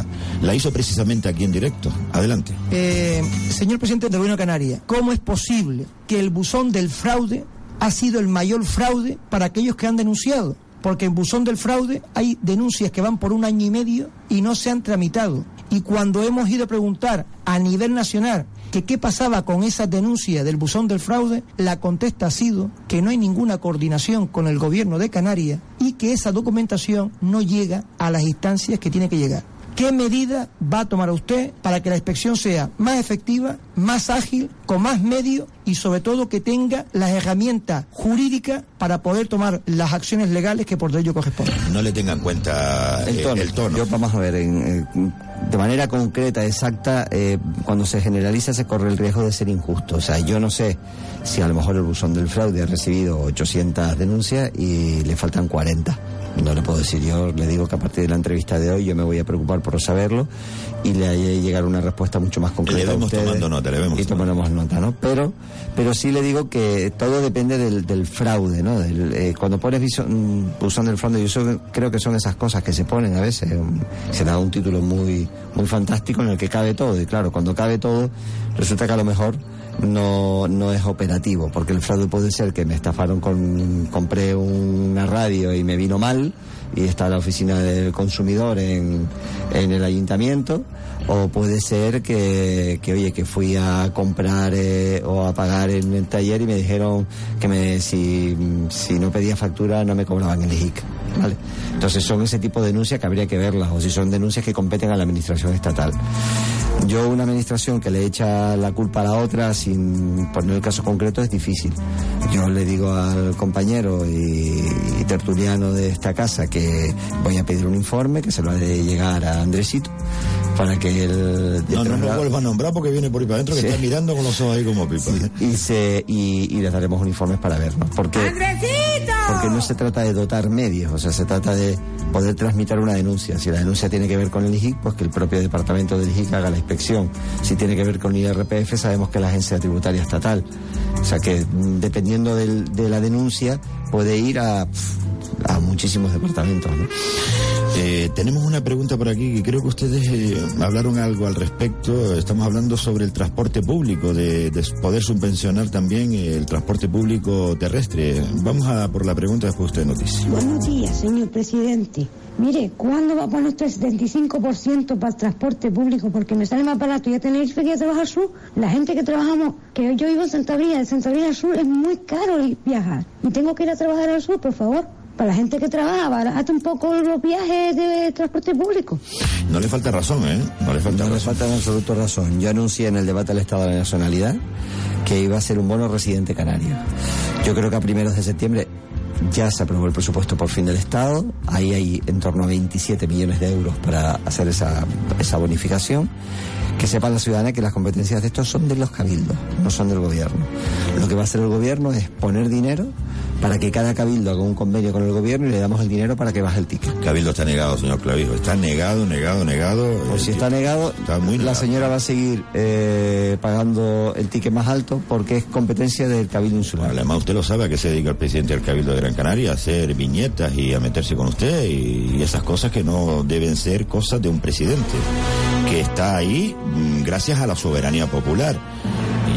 la hizo precisamente aquí en directo. Adelante. Eh, señor presidente del Gobierno de Canarias, ¿cómo es posible que el buzón del fraude ha sido el mayor fraude para aquellos que han denunciado? Porque en buzón del fraude hay denuncias que van por un año y medio y no se han tramitado. Y cuando hemos ido a preguntar a nivel nacional que qué pasaba con esa denuncia del buzón del fraude, la contesta ha sido que no hay ninguna coordinación con el gobierno de Canarias y que esa documentación no llega a las instancias que tiene que llegar. ¿Qué medida va a tomar usted para que la inspección sea más efectiva, más ágil, con más medios y sobre todo que tenga las herramientas jurídicas para poder tomar las acciones legales que por ello corresponden? No le tengan en cuenta el eh, tono. el tono. Yo, vamos a ver, en, eh, de manera concreta, exacta, eh, cuando se generaliza se corre el riesgo de ser injusto. O sea, yo no sé si a lo mejor el buzón del fraude ha recibido 800 denuncias y le faltan 40. No le puedo decir, yo le digo que a partir de la entrevista de hoy yo me voy a preocupar por saberlo y le haré llegar una respuesta mucho más concreta Le a vemos ustedes. tomando nota, le vemos Y tomaremos nota, ¿no? Pero, pero sí le digo que todo depende del, del fraude, ¿no? Del, eh, cuando pones viso- mm, buzón del fraude, yo creo que son esas cosas que se ponen a veces. se da un título muy, muy fantástico en el que cabe todo. Y claro, cuando cabe todo, resulta que a lo mejor no, no es operativo, porque el fraude puede ser que me estafaron con, compré una radio y me vino mal y está la oficina del consumidor en, en el ayuntamiento, o puede ser que, que oye, que fui a comprar eh, o a pagar en el taller y me dijeron que me, si, si no pedía factura no me cobraban el IJIC. ¿Vale? Entonces son ese tipo de denuncias que habría que verlas, o si son denuncias que competen a la administración estatal. Yo una administración que le echa la culpa a la otra sin poner el caso concreto es difícil. Yo le digo al compañero y tertuliano de esta casa que voy a pedir un informe que se lo ha de llegar a Andresito para que él... No, no lo vuelva a nombrar porque viene por ahí para adentro que Sí. está mirando con los ojos ahí como pipa. y, se, y, y les daremos un informe para vernos. Porque, porque no se trata de dotar medios, o sea, se trata de poder transmitir una denuncia. Si la denuncia tiene que ver con el IJIC, pues que el propio departamento del IJIC haga la inspección. Si tiene que ver con el IRPF, sabemos que es la agencia tributaria estatal. O sea que mm, dependiendo del- de la denuncia, puede ir a, a muchísimos departamentos. ¿no? Eh, tenemos una pregunta por aquí que creo que ustedes eh, hablaron algo al respecto. Estamos hablando sobre el transporte público, de, de poder subvencionar también el transporte público terrestre. Vamos a por la pregunta después usted nos dice. Buenos días, señor presidente. Mire, ¿cuándo va a poner usted el 75% para el transporte público? Porque me sale más barato ya tener que ir a trabajar sur. La gente que trabajamos, que yo vivo en Santa María, de Santa María al sur es muy caro viajar. Y tengo que ir a trabajar al sur, por favor. Para la gente que trabaja, barata un poco los viajes de transporte público. No le falta razón, ¿eh? No le falta No le razón. falta en absoluto razón. Yo anuncié en el debate del Estado de la Nacionalidad que iba a ser un bono residente canario. Yo creo que a primeros de septiembre ya se aprobó el presupuesto por fin del Estado. Ahí hay en torno a 27 millones de euros para hacer esa, esa bonificación. Que sepa la ciudadana que las competencias de estos son de los cabildos, no son del gobierno. Lo que va a hacer el gobierno es poner dinero para que cada cabildo haga un convenio con el gobierno y le damos el dinero para que baje el ticket. Cabildo está negado, señor Clavijo. Está negado, negado, negado. Pues si está negado, Está muy la negado. señora va a seguir eh, pagando el ticket más alto porque es competencia del Cabildo Insular. Además, usted lo sabe a qué se dedica el presidente del Cabildo de Gran Canaria, a hacer viñetas y a meterse con usted y, y esas cosas que no deben ser cosas de un presidente, que está ahí mm, gracias a la soberanía popular.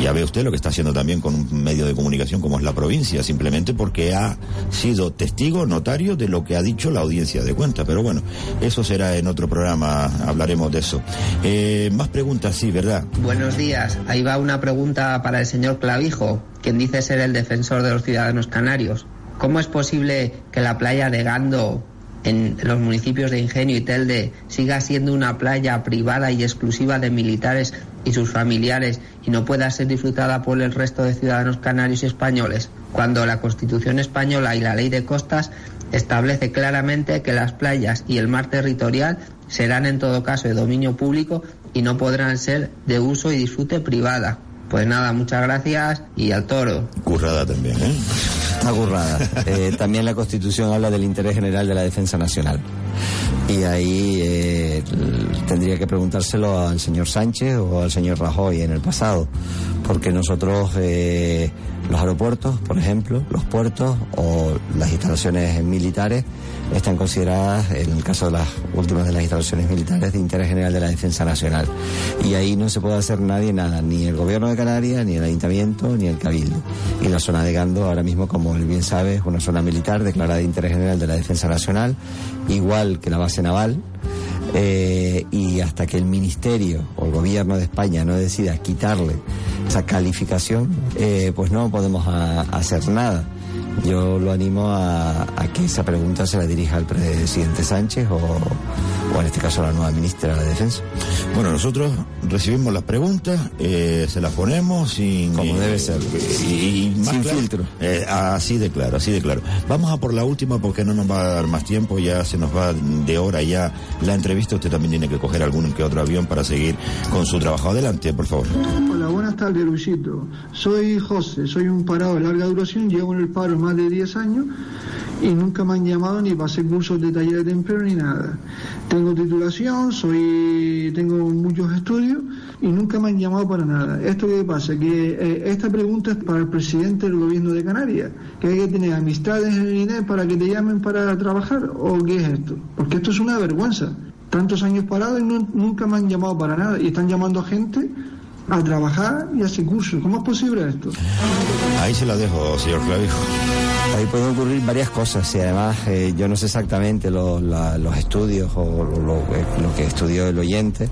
Ya ve usted lo que está haciendo también con un medio de comunicación como es la provincia, simplemente porque ha sido testigo, notario de lo que ha dicho la audiencia de cuenta. Pero bueno, eso será en otro programa, hablaremos de eso. Eh, más preguntas, sí, ¿verdad? Buenos días. Ahí va una pregunta para el señor Clavijo, quien dice ser el defensor de los ciudadanos canarios. ¿Cómo es posible que la playa de Gando, en los municipios de Ingenio y Telde, siga siendo una playa privada y exclusiva de militares y sus familiares y no pueda ser disfrutada por el resto de ciudadanos canarios y españoles, cuando la Constitución española y la Ley de Costas establece claramente que las playas y el mar territorial serán en todo caso de dominio público y no podrán ser de uso y disfrute privada. Pues nada, muchas gracias y al toro. Currada también, ¿eh? Currada. Eh, también la Constitución habla del interés general de la defensa nacional. Y ahí eh, tendría que preguntárselo al señor Sánchez o al señor Rajoy en el pasado, porque nosotros eh, los aeropuertos, por ejemplo, los puertos o las instalaciones militares están consideradas, en el caso de las últimas de las instalaciones militares, de interés general de la defensa nacional. Y ahí no se puede hacer nadie nada, ni el gobierno de Canarias, ni el ayuntamiento, ni el cabildo. Y la zona de Gando, ahora mismo, como él bien sabe, es una zona militar declarada de interés general de la defensa nacional, igual que la base naval. Eh, y hasta que el ministerio o el gobierno de España no decida quitarle esa calificación, eh, pues no podemos hacer nada. Yo lo animo a, que esa pregunta se la dirija al presidente Sánchez o, o en este caso a la nueva ministra de la Defensa. Bueno, nosotros recibimos las preguntas, eh, se las ponemos sin... Como debe ser. Y, sin filtro. Eh, así de claro, así de claro. Vamos a por la última porque no nos va a dar más tiempo, ya se nos va de hora ya la entrevista. Usted también tiene que coger algún que otro avión para seguir con su trabajo. Adelante, por favor. Hola, buenas tardes, Luisito. Soy José, soy un parado de larga duración, llevo en el paro más de 10 años y nunca me han llamado ni para hacer cursos de talleres de empleo ni nada. Tengo titulación, soy, tengo muchos estudios y nunca me han llamado para nada. ¿Esto qué pasa? Que eh, esta pregunta es para el presidente del gobierno de Canarias, que hay que tener amistades en el INE para que te llamen para trabajar, ¿o qué es esto? Porque esto es una vergüenza. Tantos años parados y nunca me han llamado para nada y están llamando a gente a trabajar y a hacer cursos. ¿Cómo es posible esto? Ahí se la dejo, señor Clavijo. Ahí pueden ocurrir varias cosas y además eh, yo no sé exactamente los estudios o eh, lo, que estudió el oyente.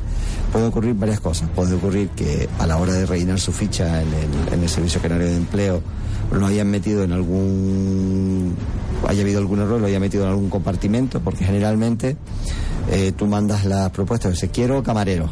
Pueden ocurrir varias cosas. Puede ocurrir que a la hora de rellenar su ficha en el, en el Servicio Canario de Empleo lo hayan metido en algún haya habido algún error, lo haya metido en algún compartimento, porque generalmente eh, tú mandas las propuestas, dice quiero camarero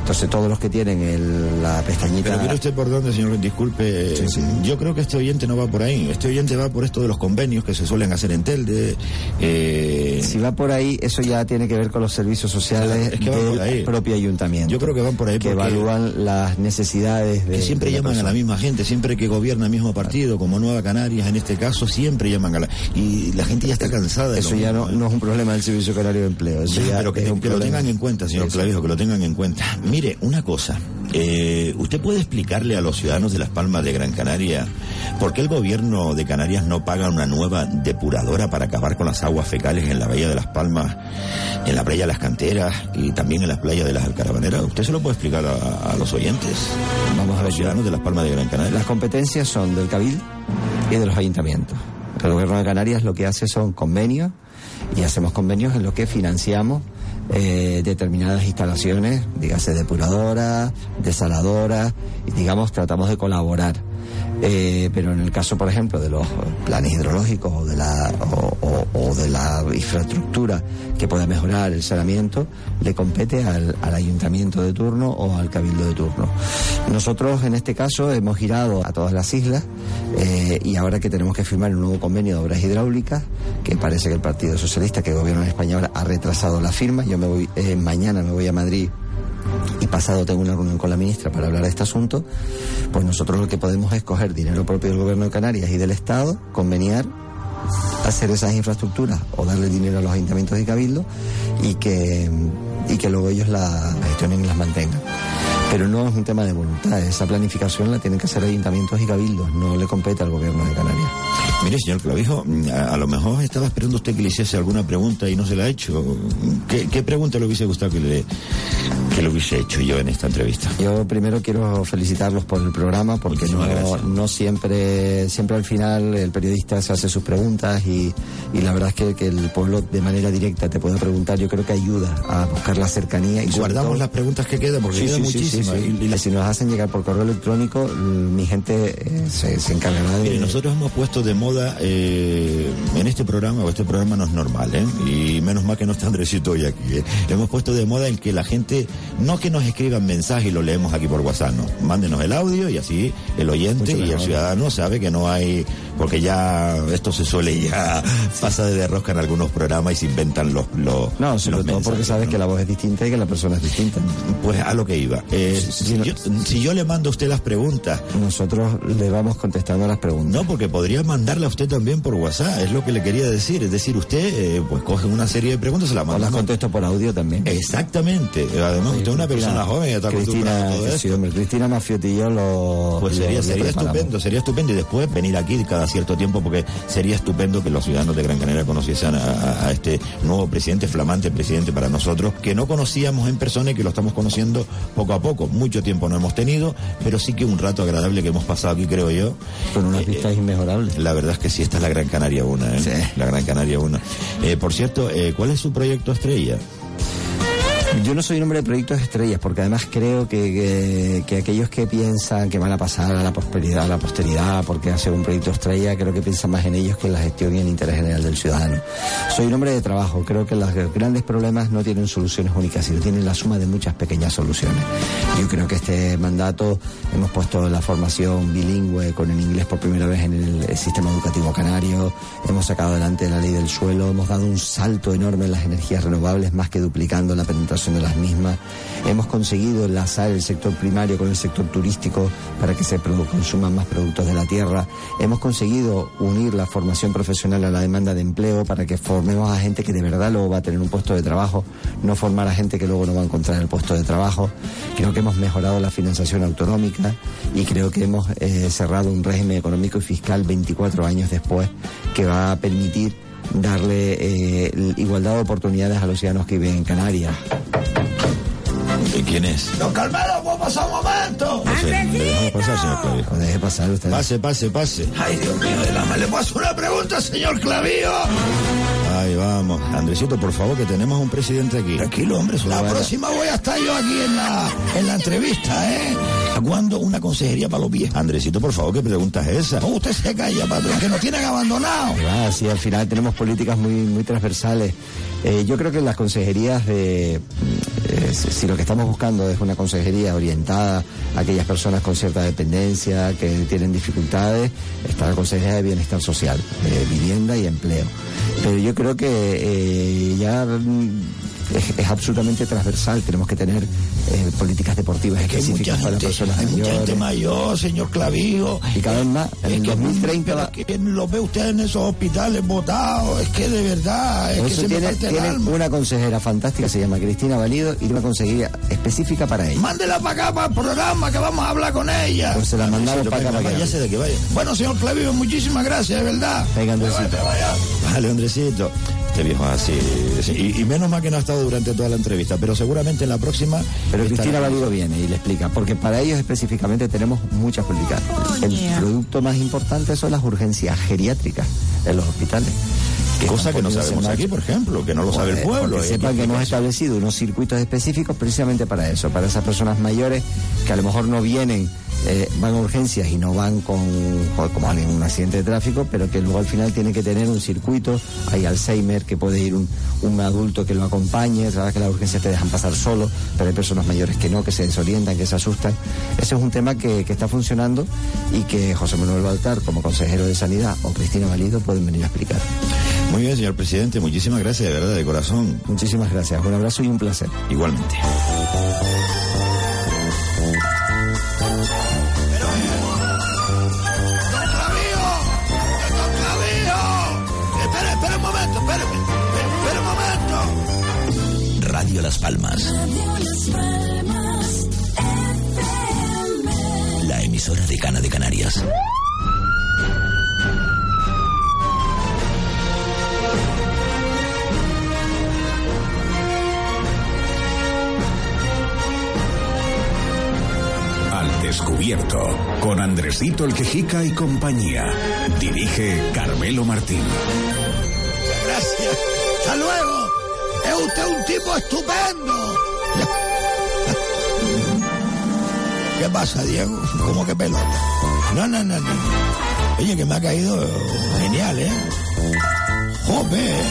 entonces todos los que tienen el, la pestañita... Pero quiere usted por dónde, señor, disculpe. Yo creo que este oyente no va por ahí. Este oyente va por esto de los convenios que se suelen hacer en Telde. Eh... Si va por ahí, eso ya tiene que ver con los servicios sociales del propio ayuntamiento. Yo creo que van por ahí. Que evalúan las necesidades de... Que siempre llaman a la misma gente, siempre que gobierna el mismo partido, como Nueva Canarias en este caso, siempre llaman a la... Y la gente ya está cansada de Eso ya no, no, es un problema del Servicio Canario de Empleo. Eso ya pero que, lo tengan en cuenta, señor Clavijo, que lo tengan en cuenta. Mire, una cosa. Eh, ¿Usted puede explicarle a los ciudadanos de Las Palmas de Gran Canaria por qué el gobierno de Canarias no paga una nueva depuradora para acabar con las aguas fecales en la bahía de Las Palmas, en la playa de las Canteras y también en las playas de las Alcarabaneras? ¿Usted se lo puede explicar a, los oyentes? Vamos a, los ciudadanos de Las Palmas de Gran Canaria. Las competencias son del Cabil y de los ayuntamientos. El gobierno de Canarias lo que hace son convenios y hacemos convenios en los que financiamos eh, determinadas instalaciones, dígase depuradoras, desaladoras, y digamos tratamos de colaborar. Eh, pero en el caso, por ejemplo, de los planes hidrológicos o de la, o, de la infraestructura que pueda mejorar el saneamiento, le compete al, ayuntamiento de turno o al cabildo de turno. Nosotros, en este caso, hemos girado a todas las islas eh, y ahora que tenemos que firmar un nuevo convenio de obras hidráulicas, que parece que el Partido Socialista, que el gobierno español ha retrasado la firma, yo me voy, eh, mañana me voy a Madrid y pasado tengo una reunión con la ministra para hablar de este asunto, pues nosotros lo que podemos es coger dinero propio del gobierno de Canarias y del Estado, conveniar, hacer esas infraestructuras o darle dinero a los ayuntamientos de Cabildo y que, y que luego ellos la gestionen y las mantengan. Pero no es un tema de voluntad, esa planificación la tienen que hacer ayuntamientos y cabildos, no le compete al gobierno de Canarias. Mire, señor Clavijo, a, lo mejor estaba esperando usted que le hiciese alguna pregunta y no se la ha hecho. ¿Qué, pregunta le hubiese gustado que le, que le hubiese hecho yo en esta entrevista? Yo primero quiero felicitarlos por el programa porque no, no, siempre, siempre al final el periodista se hace sus preguntas y, y la verdad es que, que, el pueblo de manera directa te puede preguntar, yo creo que ayuda a buscar la cercanía. y Guardamos las preguntas que quedan porque quedan muchísimas y, si nos hacen llegar por correo electrónico, mi gente eh, se, se, encargará de... nosotros hemos puesto de moda eh, en este programa, o este programa no es normal, ¿eh? y menos mal que no está Andresito hoy aquí, ¿eh? hemos puesto de moda en que la gente, no que nos escriban mensajes y lo leemos aquí por WhatsApp, no, mándenos el audio y así el oyente y el ciudadano sabe que no hay, porque ya esto se suele ya pasa de derrosca en algunos programas y se inventan los... los no, sobre todo porque sabes que la voz es distinta y que la persona es distinta. Pues a lo que iba. Eh, Eh, si, yo, si yo le mando a usted las preguntas. Nosotros le vamos contestando las preguntas. No, porque podría mandarla a usted también por WhatsApp, es lo que le quería decir. Es decir, usted eh, pues coge una serie de preguntas, se las O manda. las contesto por audio también. Exactamente. Además, usted es una persona joven y está a Cristina, todo que esto. sí, hombre, Cristina Mafiotillo lo. Pues sería, lo sería estupendo, sería estupendo y después venir aquí cada cierto tiempo porque sería estupendo que los ciudadanos de Gran Canaria conociesen a, este nuevo presidente, flamante presidente para nosotros, que no conocíamos en persona y que lo estamos conociendo poco a poco. Mucho tiempo no hemos tenido, pero sí que un rato agradable que hemos pasado aquí, creo yo. Con unas vistas inmejorables. La verdad es que sí, esta es la Gran Canaria 1, ¿eh? La Gran Canaria 1. Eh, por cierto, eh, ¿cuál es su proyecto estrella? Yo no soy un hombre de proyectos estrellas, porque además creo que, que- que aquellos que piensan que van a pasar a la prosperidad, a la posteridad, porque hacer un proyecto estrella, creo que piensan más en ellos que en la gestión y en el interés general del ciudadano. Soy un hombre de trabajo, creo que los grandes problemas no tienen soluciones únicas, sino tienen la suma de muchas pequeñas soluciones. Yo creo que este mandato hemos puesto la formación bilingüe con el inglés por primera vez en el, sistema educativo canario, hemos sacado adelante la ley del suelo, hemos dado un salto enorme en las energías renovables, más que duplicando la penetración de las mismas. Hemos conseguido enlazar el sector primario con el sector turístico para que se consuman más productos de la tierra. Hemos conseguido unir la formación profesional a la demanda de empleo para que formemos a gente que de verdad luego va a tener un puesto de trabajo, no formar a gente que luego no va a encontrar el puesto de trabajo. Creo que hemos mejorado la financiación autonómica y creo que hemos eh, cerrado un régimen económico y fiscal 24 años después que va a permitir darle eh, igualdad de oportunidades a los ciudadanos que viven en Canarias. ¿De quién es? Don Carmelo, ¿puedo pasar un momento? No sé, ¿Le dejamos pasar, señor Clavijo? Deje pasar usted. Pase, pase, pase. Ay, Dios mío, de la madre. ¿Le puedo hacer una pregunta, señor Clavío? Ahí vamos. Andresito, por favor, que tenemos un presidente aquí. Tranquilo, hombre. La próxima voy a estar yo aquí en la, en la entrevista, ¿eh? ¿Cuándo una consejería para los viejos? Andresito, por favor, ¿qué pregunta es esa? No, usted se calla, patrón, que nos tienen abandonado. Que va, sí, al final tenemos políticas muy, muy transversales. Eh, yo creo que las consejerías de... eh, si lo que estamos buscando es una consejería orientada a aquellas personas con cierta dependencia, que tienen dificultades, está la Consejería de Bienestar Social, de Vivienda y Empleo. Pero yo creo que eh, ya mm, es, es absolutamente transversal, tenemos que tener eh, políticas deportivas Que hay mucha específicas para gente, personas hay mucha gente mayor, señor Clavijo. Y cada vez más, en Es el que, 2030 va- que lo ve usted en esos hospitales botados, es que de verdad, es Por que eso se me tiene, el tiene alma. una consejera fantástica, se llama Cristina Valido, y una consejería específica para ella. Mándela para acá, para el programa, que vamos a hablar con ella. Pues se la mandamos para acá, para Ya que sé de qué vaya. Bueno, señor Clavijo, muchísimas gracias, de verdad. Venga, Andresito. Vale, Andresito. Este viejo así. sí, Y, y menos mal que no ha estado durante toda la entrevista, pero seguramente en la próxima. Pero estará- Cristina Valido viene y le explica, porque para ellos específicamente tenemos muchas políticas. El producto más importante son las urgencias geriátricas en los hospitales. Cosa están que no sabemos aquí, por ejemplo, que no lo sabe el pueblo. ¿eh? sepan que hemos ¿Qué- establecido unos circuitos específicos precisamente para eso, para esas personas mayores que a lo mejor no vienen, eh, van a urgencias y no van con, como alguien en un accidente de tráfico, pero que luego al final tienen que tener un circuito, hay Alzheimer, que puede ir un, un adulto que lo acompañe, sabes que las urgencias te dejan pasar solo, pero hay personas mayores que no, que se desorientan, que se asustan. Ese es un tema que, que está funcionando y que José Manuel Baltar, como consejero de Sanidad, o Cristina Valido pueden venir a explicar. Muy bien, señor presidente. Muchísimas gracias, de verdad, de corazón. Muchísimas gracias. Un abrazo y un placer. Igualmente. ¡Don Clavío! ¡Don Clavío! Espera, espera un momento, espérame. Espera, espera un momento. Radio Las Palmas. La emisora de Cana de Canarias. Descubierto, con Andresito el Quejica y compañía. Dirige Carmelo Martín. Gracias. Hasta luego. Es usted un tipo estupendo. ¿Qué pasa, Diego? ¿Cómo que pelota? No, no, no, no. Oye, que me ha caído genial, ¿eh? Joder.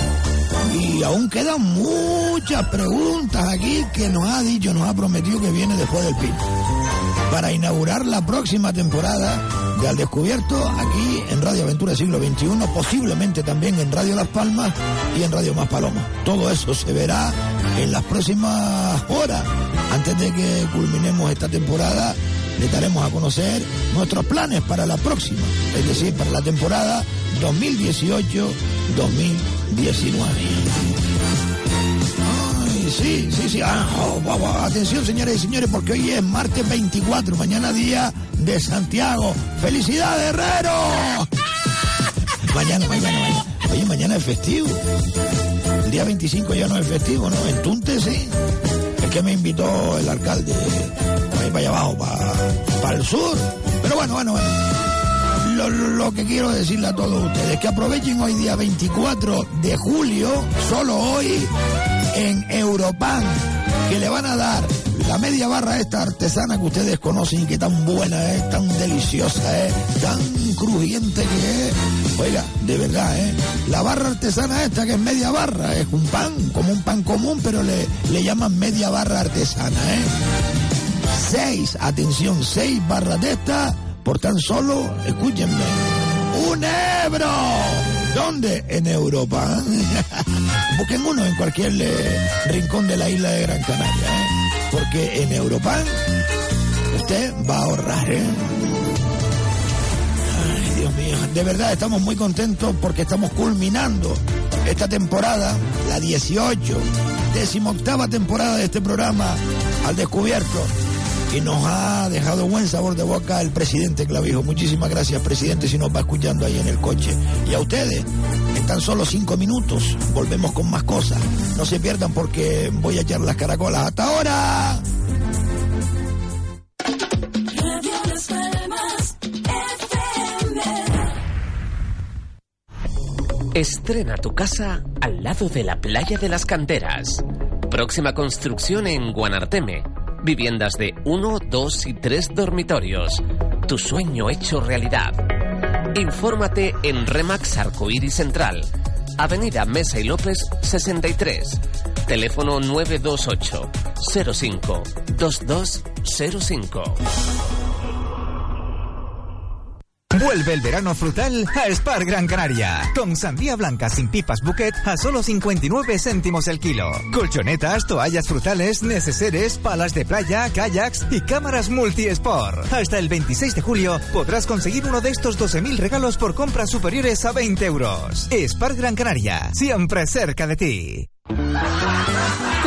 Y aún quedan muchas preguntas aquí que nos ha dicho, nos ha prometido que viene después del pin. Para inaugurar la próxima temporada de Al Descubierto aquí en Radio Aventura Siglo XXI, posiblemente también en Radio Las Palmas y en Radio Más Paloma. Todo eso se verá en las próximas horas Antes de que culminemos esta temporada, le daremos a conocer nuestros planes para la próxima, es decir, para la temporada 2018-2019. Sí, sí, sí. Ah, oh. Atención, señores y señores, porque hoy es martes 24, mañana día de Santiago. ¡Felicidades, Herrero! mañana, mañana, mañana. Oye, mañana es festivo. El día 25 ya no es festivo, ¿no? En Tunte sí. Es que me invitó el alcalde para ir para allá abajo, para, para el sur. Pero bueno, bueno, bueno. Lo, lo, que quiero decirle a todos ustedes, que aprovechen hoy día 24 de julio, solo hoy, en Europan, que le van a dar la media barra esta artesana que ustedes conocen y que tan buena es, tan deliciosa es, tan crujiente que es. Oiga, de verdad, ¿eh? La barra artesana esta que es media barra, es un pan, como un pan común, pero le, le llaman media barra artesana, ¿eh? Seis, atención, seis barras de esta por tan solo, escúchenme, un euro. ¿Dónde? En Europa. Busquen uno en cualquier eh, rincón de la isla de Gran Canaria, ¿eh? porque en Europa usted va a ahorrar, ¿eh? Ay, Dios mío, de verdad estamos muy contentos porque estamos culminando esta temporada, la 18, decimoctava temporada de este programa al descubierto y nos ha dejado buen sabor de boca el presidente Clavijo. Muchísimas gracias, presidente, si nos va escuchando ahí en el coche. Y a ustedes, en tan solo cinco minutos, volvemos con más cosas. No se pierdan porque voy a echar las caracolas. ¡Hasta ahora! Estrena tu casa al lado de la playa de las canteras. Próxima construcción en Guanarteme Viviendas de 1, 2 y 3 dormitorios. Tu sueño hecho realidad. Infórmate en Remax Arcoíris Central. Avenida Mesa y López 63. Teléfono 928 05 2205. Vuelve el verano frutal a Spar Gran Canaria. Con sandía blanca sin pipas buquet a solo 59 céntimos el kilo. Colchonetas, toallas frutales, neceseres, palas de playa, kayaks y cámaras multi-sport. Hasta el 26 de julio podrás conseguir uno de estos 12.000 regalos por compras superiores a 20 euros. Spar Gran Canaria, siempre cerca de ti.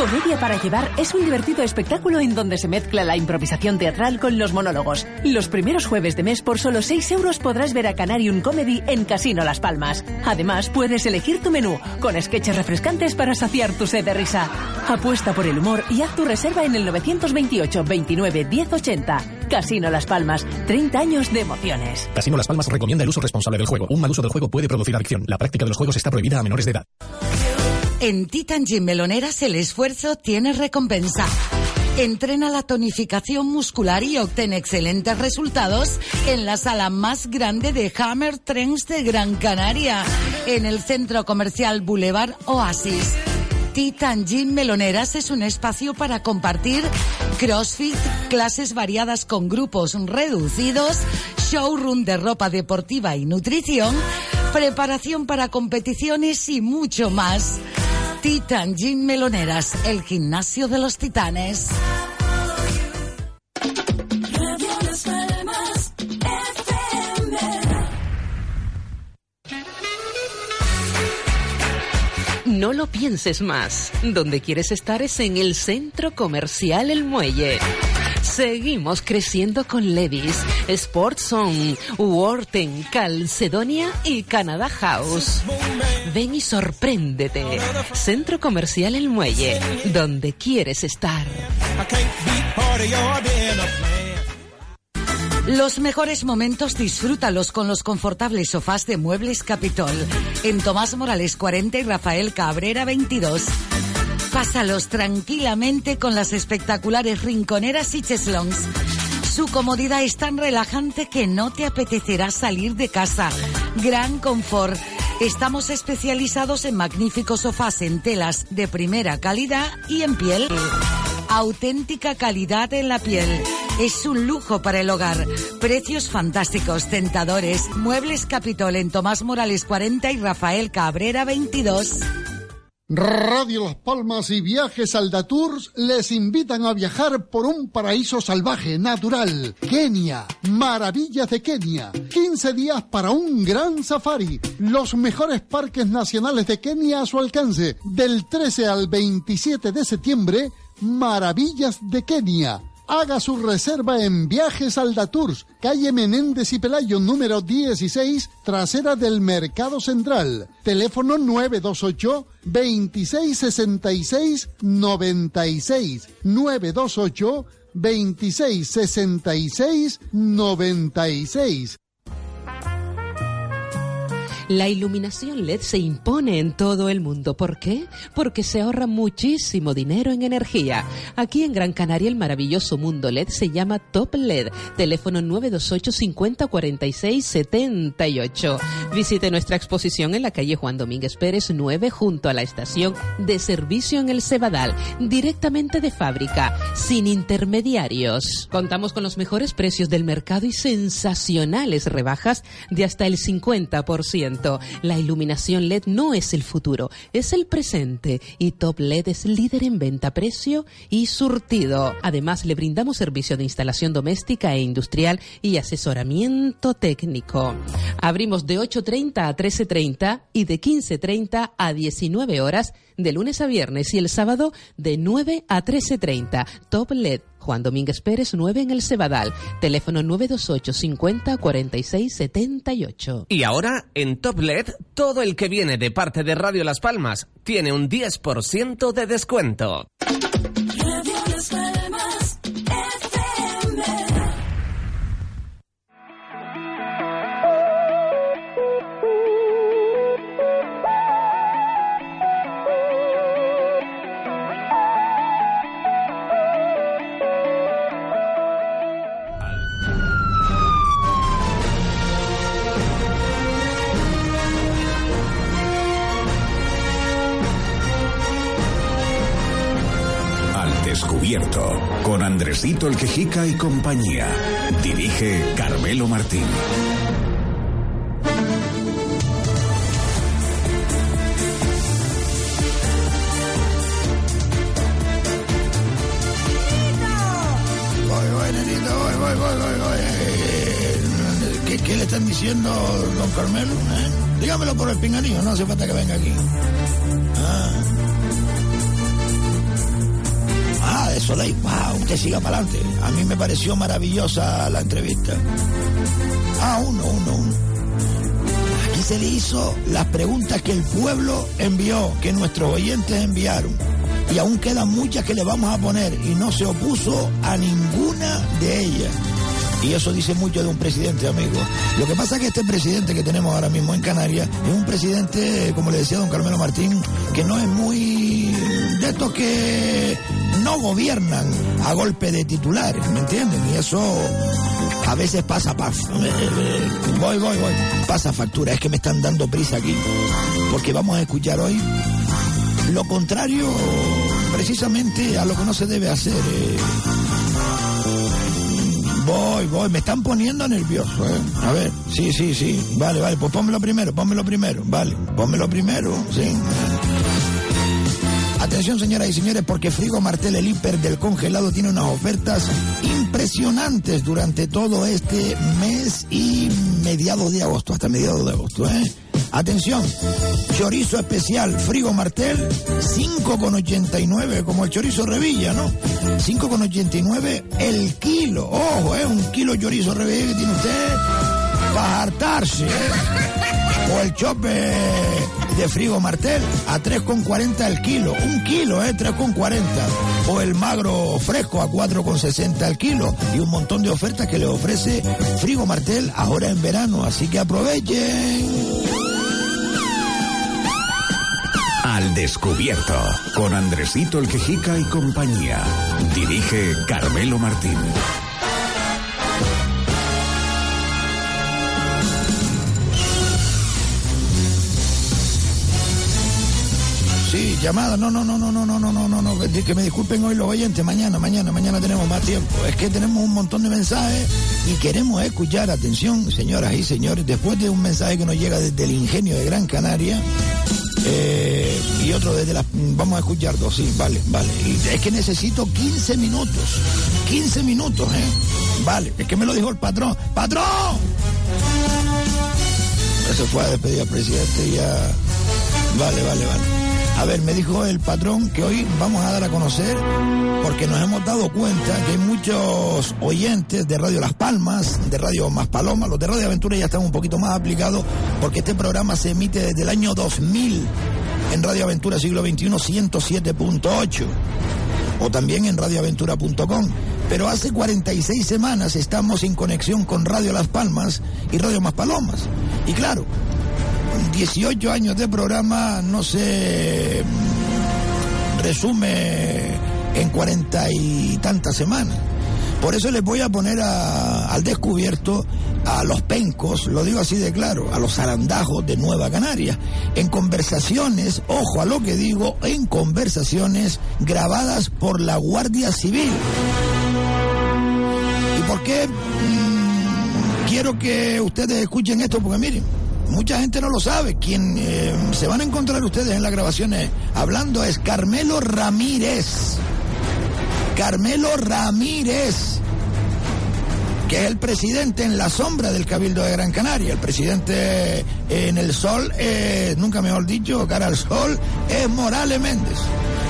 Comedia para llevar es un divertido espectáculo en donde se mezcla la improvisación teatral con los monólogos. Los primeros jueves de mes por solo 6 euros podrás ver a Canarium Comedy en Casino Las Palmas. Además, puedes elegir tu menú con sketches refrescantes para saciar tu sed de risa. Apuesta por el humor y haz tu reserva en el 928 29 1080. Casino Las Palmas, 30 años de emociones. Casino Las Palmas recomienda el uso responsable del juego. Un mal uso del juego puede producir adicción. La práctica de los juegos está prohibida a menores de edad. En Titan Gym Meloneras el esfuerzo tiene recompensa. Entrena la tonificación muscular y obtén excelentes resultados en la sala más grande de Hammer Trends de Gran Canaria, en el centro comercial Boulevard Oasis. Titan Gym Meloneras es un espacio para compartir CrossFit, clases variadas con grupos reducidos, showroom de ropa deportiva y nutrición, preparación para competiciones y mucho más. Titan Gym Meloneras, el gimnasio de los titanes. No lo pienses más. Donde quieres estar es en el centro comercial El Muelle. Seguimos creciendo con Levis, Sportson, Worten, Calcedonia y Canada House. Ven y sorpréndete. Centro Comercial El Muelle, donde quieres estar. Los mejores momentos disfrútalos con los confortables sofás de Muebles Capitol. En Tomás Morales 40 y Rafael Cabrera 22. Pásalos tranquilamente con las espectaculares rinconeras y cheslons. Su comodidad es tan relajante que no te apetecerá salir de casa. Gran confort. Estamos especializados en magníficos sofás en telas de primera calidad y en piel. Auténtica calidad en la piel. Es un lujo para el hogar. Precios fantásticos, tentadores. Muebles Capitol en Tomás Morales 40 y Rafael Cabrera 22. Radio Las Palmas y Viajes Aldatours les invitan a viajar por un paraíso salvaje, natural. Kenia, maravillas de Kenia. 15 días para un gran safari. Los mejores parques nacionales de Kenia a su alcance. Del 13 al 27 de septiembre, Maravillas de Kenia Haga su reserva en Viajes Aldatours, calle Menéndez y Pelayo, número 16, trasera del Mercado Central. Teléfono 928 2666 96 928 2666 96 la iluminación LED se impone en todo el mundo. ¿Por qué? Porque se ahorra muchísimo dinero en energía. Aquí en Gran Canaria el maravilloso mundo LED se llama Top LED. Teléfono 928 50 46 78. Visite nuestra exposición en la calle Juan Domínguez Pérez 9 junto a la estación de servicio en el Cebadal, directamente de fábrica, sin intermediarios. Contamos con los mejores precios del mercado y sensacionales rebajas de hasta el 50%. La iluminación LED no es el futuro, es el presente y Top LED es líder en venta, precio y surtido. Además, le brindamos servicio de instalación doméstica e industrial y asesoramiento técnico. Abrimos de 8.30 a 13.30 y de 15.30 a 19 horas de lunes a viernes y el sábado de 9 a 13.30. Top LED Juan Domínguez Pérez 9 en el Cebadal. Teléfono 928 50 46 78. Y ahora, en Top LED, todo el que viene de parte de Radio Las Palmas tiene un 10% de descuento. Con Andresito el Quejica y compañía. Dirige Carmelo Martín. Voy, voy, nenito, voy, voy, voy, voy, voy. ¿Qué, qué le están diciendo, don Carmelo? eh? Dígamelo por el pinganillo, no hace falta que venga aquí. Ah. De Soleil, wow, que siga para adelante. A mí me pareció maravillosa la entrevista. Ah, uno, uno, uno. Aquí se le hizo las preguntas que el pueblo envió, que nuestros oyentes enviaron. Y aún quedan muchas que le vamos a poner y no se opuso a ninguna de ellas. Y eso dice mucho de un presidente, amigo. Lo que pasa es que este presidente que tenemos ahora mismo en Canarias es un presidente, como le decía don Carmelo Martín, que no es muy de estos que no gobiernan a golpe de titulares, ¿me entienden? Y eso a veces pasa, paf, voy, voy, voy, pasa factura, es que me están dando prisa aquí, porque vamos a escuchar hoy lo contrario precisamente a lo que no se debe hacer. eh. Voy, voy, me están poniendo nervioso, ¿eh? A ver, sí, sí, sí, vale, vale, pues pónmelo primero, pónmelo primero, vale, pónmelo primero, sí. Atención, señoras y señores, porque Frigo Martel, el hiper del congelado, tiene unas ofertas impresionantes durante todo este mes y mediados de agosto, hasta mediados de agosto, ¿eh? Atención, chorizo especial Frigo Martel, 5,89, como el chorizo Revilla, ¿no? 5,89 el kilo. Ojo, ¿eh? Un kilo chorizo Revilla que tiene usted para hartarse, ¿eh? O el chope de Frigo Martel a 3,40 el kilo. Un kilo, ¿eh? 3,40. O el magro fresco a 4,60 el kilo. Y un montón de ofertas que le ofrece Frigo Martel ahora en verano. Así que aprovechen. Al descubierto con Andresito el Quejica y compañía. Dirige Carmelo Martín. Llamada, no, no, no, no, no, no, no, no, no, no, que me disculpen hoy los oyentes, mañana, mañana, mañana tenemos más tiempo. Es que tenemos un montón de mensajes y queremos escuchar, atención, señoras y señores, después de un mensaje que nos llega desde el ingenio de Gran Canaria, Eh, y otro desde las... Vamos a escuchar dos, sí, vale, vale. Y es que necesito 15 minutos. 15 minutos, ¿eh? Vale, es que me lo dijo el patrón. ¡Patrón! Se fue a despedir al presidente ya... Vale, vale, vale. A ver, me dijo el patrón que hoy vamos a dar a conocer, porque nos hemos dado cuenta que hay muchos oyentes de Radio Las Palmas, de Radio Más Paloma, los de Radio Aventura ya están un poquito más aplicados, porque este programa se emite desde el año 2000 en Radio Aventura Siglo XXI 107.8 o también en radioaventura.com. Pero hace 46 semanas estamos en conexión con Radio Las Palmas y Radio Más Palomas. Y claro, 18 años de programa no se resume en cuarenta y tantas semanas. Por eso les voy a poner al descubierto a los pencos, lo digo así de claro, a los zarandajos de Nueva Canaria, en conversaciones, ojo a lo que digo, en conversaciones grabadas por la Guardia Civil. ¿Y por qué mm, quiero que ustedes escuchen esto? Porque miren, mucha gente no lo sabe. Quien eh, se van a encontrar ustedes en las grabaciones hablando es Carmelo Ramírez. Carmelo Ramírez, que es el presidente en la sombra del Cabildo de Gran Canaria. El presidente en el sol, eh, nunca mejor dicho, cara al sol, es Morales Méndez.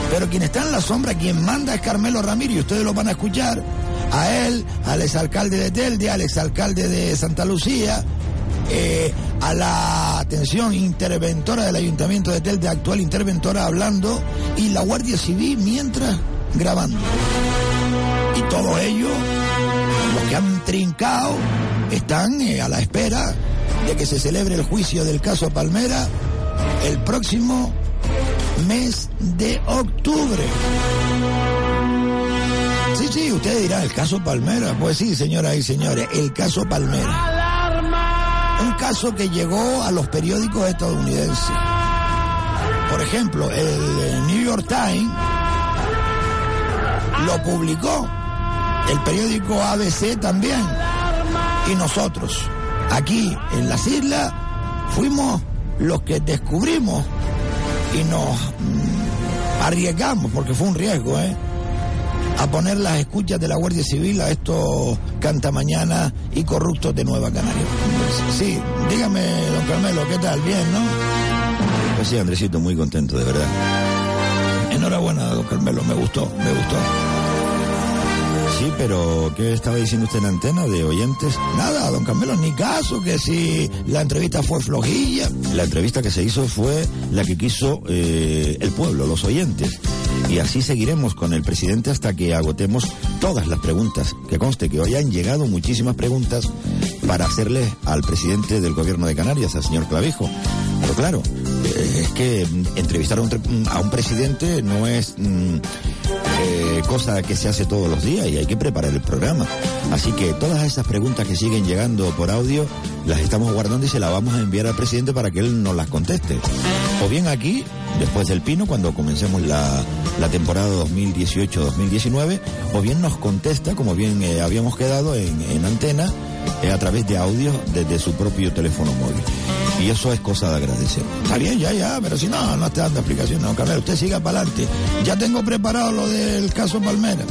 Pero quien está en la sombra, quien manda es Carmelo Ramírez, y ustedes lo van a escuchar a él, al exalcalde de Telde, al exalcalde de Santa Lucía, eh, a la atención interventora del Ayuntamiento de Telde, actual interventora, hablando, y la Guardia Civil mientras grabando. Y todos ellos, los que han trincado, están eh, a la espera de que se celebre el juicio del caso Palmera el próximo mes de octubre. Sí, sí, ustedes dirán, el caso Palmera. Pues sí, señoras y señores, el caso Palmera. Un caso que llegó a los periódicos estadounidenses. Por ejemplo, el New York Times lo publicó, el periódico ABC también, y nosotros, aquí en las islas, fuimos los que descubrimos y nos mm, arriesgamos, porque fue un riesgo, ¿eh? A poner las escuchas de la Guardia Civil a estos cantamañanas y corruptos de Nueva Canaria. Sí, dígame, don Carmelo, ¿qué tal? Bien, ¿no? Pues sí, Andresito, muy contento, de verdad. Enhorabuena, don Carmelo, me gustó, me gustó. Sí, pero ¿qué estaba diciendo usted en antena de oyentes? Nada, don Carmelo, ni caso, que si la entrevista fue flojilla. La entrevista que se hizo fue la que quiso eh, el pueblo, los oyentes. Y así seguiremos con el presidente hasta que agotemos todas las preguntas. Que conste que hoy han llegado muchísimas preguntas para hacerle al presidente del gobierno de Canarias, al señor Clavijo. Pero claro, eh, es que entrevistar a un, tre- a un presidente no es mm, eh, cosa que se hace todos los días y hay que preparar el programa. Así que todas esas preguntas que siguen llegando por audio las estamos guardando y se las vamos a enviar al presidente para que él nos las conteste. O bien aquí, después del Pino, cuando comencemos la, la temporada 2018-2019, o bien nos contesta, como bien eh, habíamos quedado en, en antena, eh, a través de audio desde su propio teléfono móvil. Y eso es cosa de agradecer. Está bien, ya, ya, pero si no, no está dando explicación, no, Carmelo, usted siga para adelante. Ya tengo preparado lo del caso Palmera.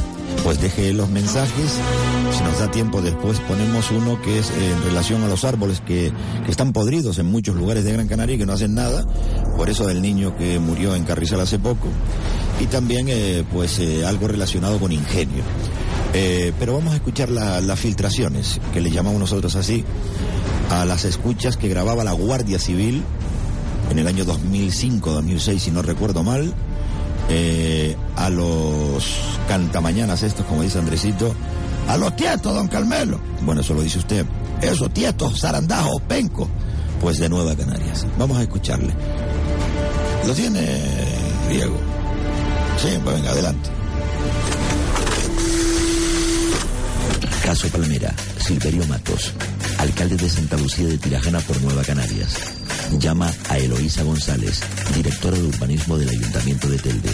Pues deje los mensajes, si nos da tiempo después ponemos uno que es eh, en relación a los árboles que, que están podridos en muchos lugares de Gran Canaria y que no hacen nada, por eso del niño que murió en Carrizal hace poco, y también eh, pues eh, algo relacionado con ingenio. Eh, pero vamos a escuchar la- las filtraciones, que le llamamos nosotros así, a las escuchas que grababa la Guardia Civil en el año 2005-2006, si no recuerdo mal, eh, a los cantamañanas estos, como dice Andresito, A los tietos, don Carmelo. bueno, eso lo dice usted, Eso, tietos, zarandajos, pencos. pues de Nueva Canarias. Vamos a escucharle. ¿Lo tiene, Diego? Sí, pues venga, adelante. Caso Palmera, Silverio Matos, alcalde de Santa Lucía de Tirajana por Nueva Canarias. Llama a Eloísa González, directora de urbanismo del Ayuntamiento de Telde.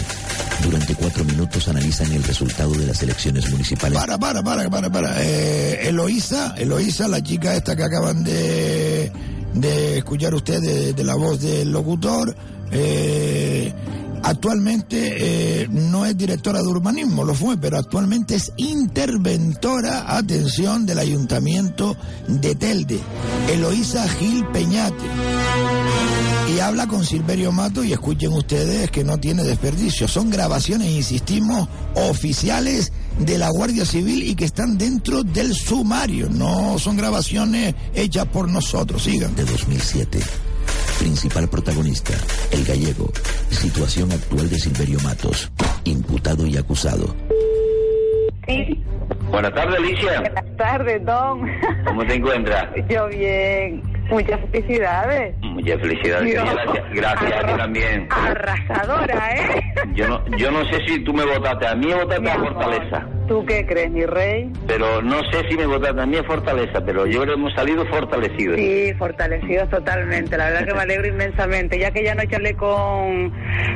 Durante cuatro minutos analizan el resultado de las elecciones municipales. Para, para, para, para, para. Eh, Eloísa, Eloísa, la chica esta que acaban de de escuchar usted de, de la voz del locutor. Eh, actualmente eh, no es directora de urbanismo, lo fue, pero actualmente es interventora, atención, del ayuntamiento de Telde, Eloísa Gil Peñate. Y habla con Silverio Mato y escuchen ustedes que no tiene desperdicio. Son grabaciones, insistimos, oficiales de la Guardia Civil y que están dentro del sumario. No son grabaciones hechas por nosotros. Sigan. De 2007. Principal protagonista, el gallego. Situación actual de Silverio Matos. Imputado y acusado. Sí. Buenas tardes, Alicia. Buenas tardes, Don. ¿Cómo te encuentras? Yo bien. Muchas felicidades. Muchas felicidades. Dios. Gracias, gracias a ti también. Arrasadora, ¿eh? Yo no, yo no sé si tú me votaste a mí o votaste Mi a amor. Fortaleza. ¿Tú qué crees, mi rey? Pero no sé si me votaste a mí Fortaleza, pero yo creo que hemos salido fortalecidos. Sí, fortalecidos totalmente. La verdad que me alegro inmensamente. Ya que ya anoche hablé con,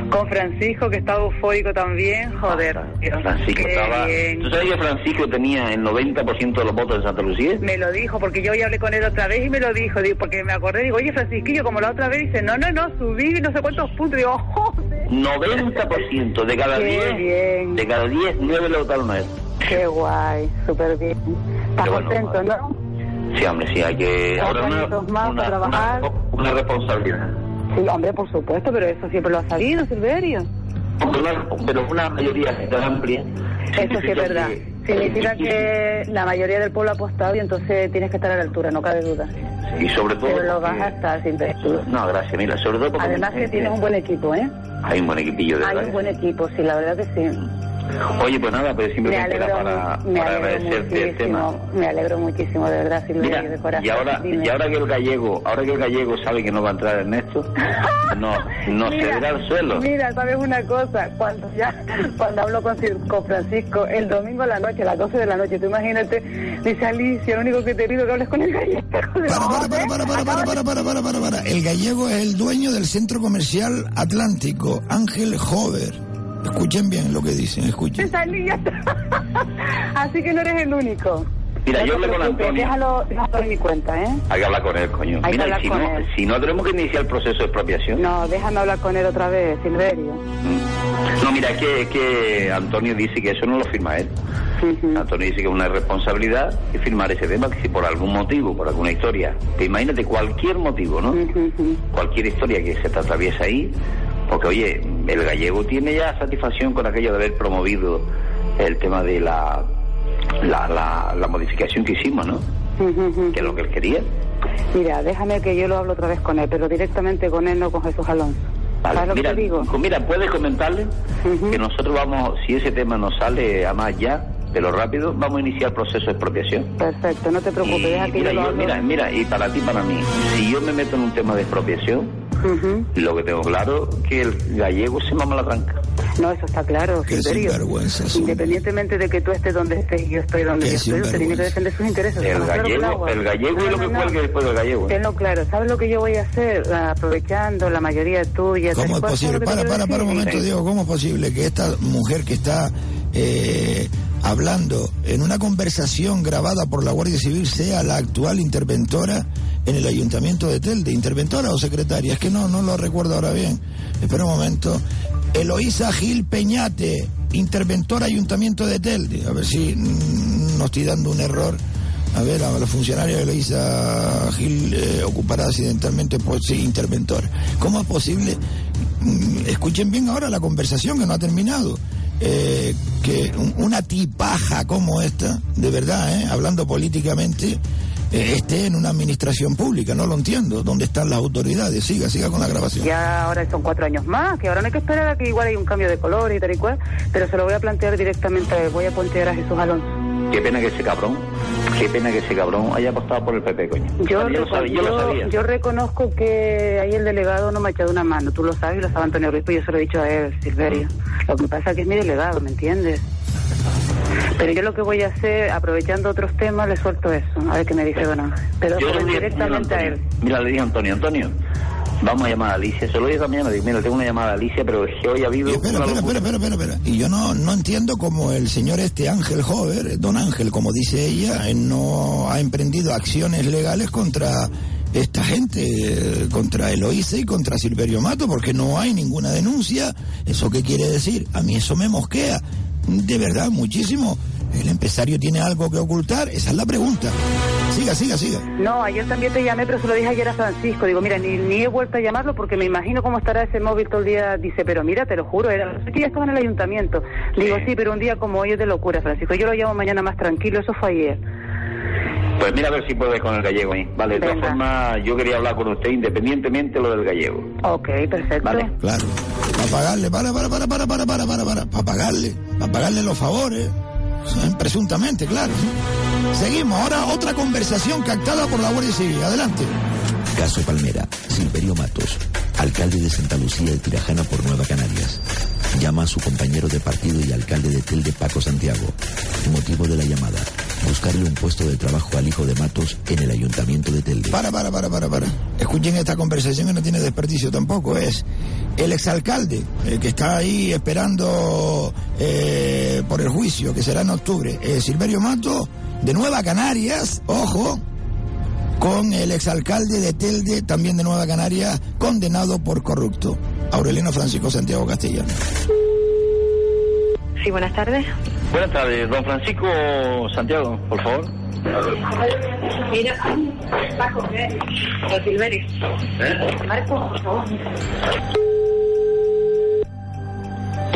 con Francisco, que estaba eufórico también. Joder. Dios, Francisco qué estaba... bien. ¿Tú sabes que Francisco tenía el 90% de los votos de Santa Lucía? Me lo dijo, porque yo ya hablé con él otra vez y me lo dijo, digo, porque me acordé, digo, oye, Francisquillo, como la otra vez, dice, no, no, no, subí no sé cuántos puntos, digo, joder, 90% de cada Qué 10, bien. de cada 10, 9 le votaron a él. Qué guay, súper bien. ¿Estás bueno, contento, no? Sí, hombre, sí, hay que... Ahora una, más una, para trabajar. una, una responsabilidad. Sí, hombre, por supuesto, pero eso siempre lo ha sabido, Silverio. Pero una mayoría tan amplia. Eso sí es verdad. que- Significa que la mayoría del pueblo ha apostado y entonces tienes que estar a la altura, no cabe duda. Y sobre todo... Pero lo vas a estar sin. No, gracias, mira, sobre todo porque... Además que tienes un buen equipo, ¿eh? Hay un buen equipillo de Hay verdad. un buen equipo, sí, la verdad que sí. Oye, pues nada, pues Me simplemente era para, me para agradecerte el tema. me alegro muchísimo, de verdad, Silverio, Mira, de corazón. y ahora, Dime. y ahora que el gallego, ahora que el gallego sabe que no va a entrar Ernesto, no, no Mira, cederá al suelo. Mira, sabes una cosa, cuando ya, cuando hablo con, con Francisco, el domingo a la noche, a las 12 de la noche, tú imagínate, dice Alicia, lo único que te pido que hables con el gallego. Para, para, para, para, para, para, para, para, para, para, para. El gallego es el dueño del centro comercial Atlántico, Ángel Hover. Escuchen bien lo que dicen, escuchen. Te. Así que no eres el único. Mira, No yo te hablé con Antonio. Déjalo, déjalo en mi cuenta, ¿eh? Hay que hablar con él, coño. Hay Mira, si con no, él. si no tenemos que iniciar el proceso de expropiación. No, déjame hablar con él otra vez, Silverio. No, mira, es que, es que Antonio dice que eso no lo firma él. Antonio dice que es una responsabilidad y firmar ese tema, que si por algún motivo, por alguna historia, que imagínate cualquier motivo, ¿no? Cualquier historia que se te atraviesa ahí, porque oye, el gallego tiene ya satisfacción con aquello de haber promovido el tema de la, la, la, la modificación que hicimos, ¿no? Que es lo que él quería. Mira, déjame que yo lo hablo otra vez con él, pero directamente con él, no con Jesús Alonso. Vale, ¿Sabes lo mira, digo? pues mira, puedes comentarle que nosotros vamos, si ese tema nos sale a más ya, de lo rápido, vamos a iniciar el proceso de expropiación. Perfecto, no te preocupes, Y deja que mira, yo mira, mira, y para ti, para mí, si yo me meto en un tema de expropiación, Ujú. lo que tengo claro que el gallego se mama la tranca. No, eso está claro, sinvergüenza, sí. Independientemente de que tú estés donde estés y yo estoy donde yo estoy, usted tiene que defender sus intereses. El claro gallego, el gallego y No, lo no, que no. cuelgue después del gallego. Tenlo claro. ¿Sabes lo que yo voy a hacer? Aprovechando la mayoría tuya. ¿Cómo y es posible? ¿sabes lo que Para, para, para un momento, Diego. ¿Cómo es posible que esta mujer que está eh, hablando en una conversación grabada por la Guardia Civil sea la actual interventora en el ayuntamiento de Telde? ¿Interventora o secretaria? Es que no, no lo recuerdo ahora bien. Espera un momento. Eloísa Gil Peñate, interventora ayuntamiento de Telde. A ver si mm, no estoy dando un error. A ver, a los funcionarios de Gil eh, ocupará accidentalmente por sí, interventora. ¿Cómo es posible? Mm, Escuchen bien ahora la conversación que no ha terminado. Eh, que un- una tipaja como esta, de verdad, eh, hablando políticamente, esté en una administración pública. No lo entiendo. ¿Dónde están las autoridades? Siga, siga con la grabación. Ya ahora son cuatro años más, que ahora no hay que esperar a que igual hay un cambio de color y tal y cual, pero se lo voy a plantear directamente. Voy a plantear a Jesús Alonso. Qué pena que ese cabrón, qué pena que ese cabrón haya apostado por el PP, coño. Yo, yo, lo sabía, yo lo sabía. yo reconozco que ahí el delegado no me ha echado una mano. Tú lo sabes y lo sabe Antonio Ruiz, pues yo se lo he dicho a él, Silverio. Lo que pasa es que es mi delegado, ¿me entiendes? Pero yo lo que voy a hacer, aprovechando otros temas, le suelto eso. A ver qué me dice, bueno. Pero Yo le dije, directamente a él. Mira, le dije a Antonio, Antonio, vamos a llamar a Alicia. Se lo dije esta mañana, digo, mira, tengo una llamada a Alicia, pero es que hoy ha habido Espera, una espera, espera, espera, espera, espera. Y yo no, no entiendo cómo el señor este Ángel Hover, don Ángel, como dice ella, no ha emprendido acciones legales contra esta gente contra Eloísa y contra Silverio Mato porque no hay ninguna denuncia. ¿Eso qué quiere decir? A mí eso me mosquea. De verdad, muchísimo. ¿El empresario tiene algo que ocultar? Esa es la pregunta. Siga, siga, siga. No, ayer también te llamé, pero se lo dije ayer a Francisco. Digo, mira, ni, ni he vuelto a llamarlo porque me imagino cómo estará ese móvil todo el día. Dice, pero mira, te lo juro, era que ya estaba en el ayuntamiento. Digo, sí, pero un día como hoy es de locura, Francisco. Yo lo llamo mañana más tranquilo, eso fue ayer. Pues mira a ver si puedes con el gallego ahí. Vale, de todas formas, yo quería hablar con usted independientemente de lo del gallego. Ok, perfecto. Vale. Claro. Para pagarle, para, para, para, para, para, para, para, para, para pagarle, para pagarle los favores. Presuntamente, claro. Seguimos. Ahora otra conversación captada por la Guardia Civil. Adelante. Caso Palmera, Silverio Matos, alcalde de Santa Lucía de Tirajana por Nueva Canarias. Llama a su compañero de partido y alcalde de Telde, Paco Santiago. Motivo de la llamada, buscarle un puesto de trabajo al hijo de Matos en el ayuntamiento de Telde. Para, para, para, para, para. Escuchen esta conversación que no tiene desperdicio tampoco. Es el exalcalde eh, que está ahí esperando eh, por el juicio, que será en octubre. Eh, Silverio Mato, de Nueva Canarias, ojo, con el exalcalde de Telde, también de Nueva Canarias, condenado por corrupto. Aureliano Francisco Santiago Castellano. Sí, buenas tardes. Buenas tardes, don Francisco Santiago, por favor. Mira, Paco, ¿eh? Silverio. Marco, por favor.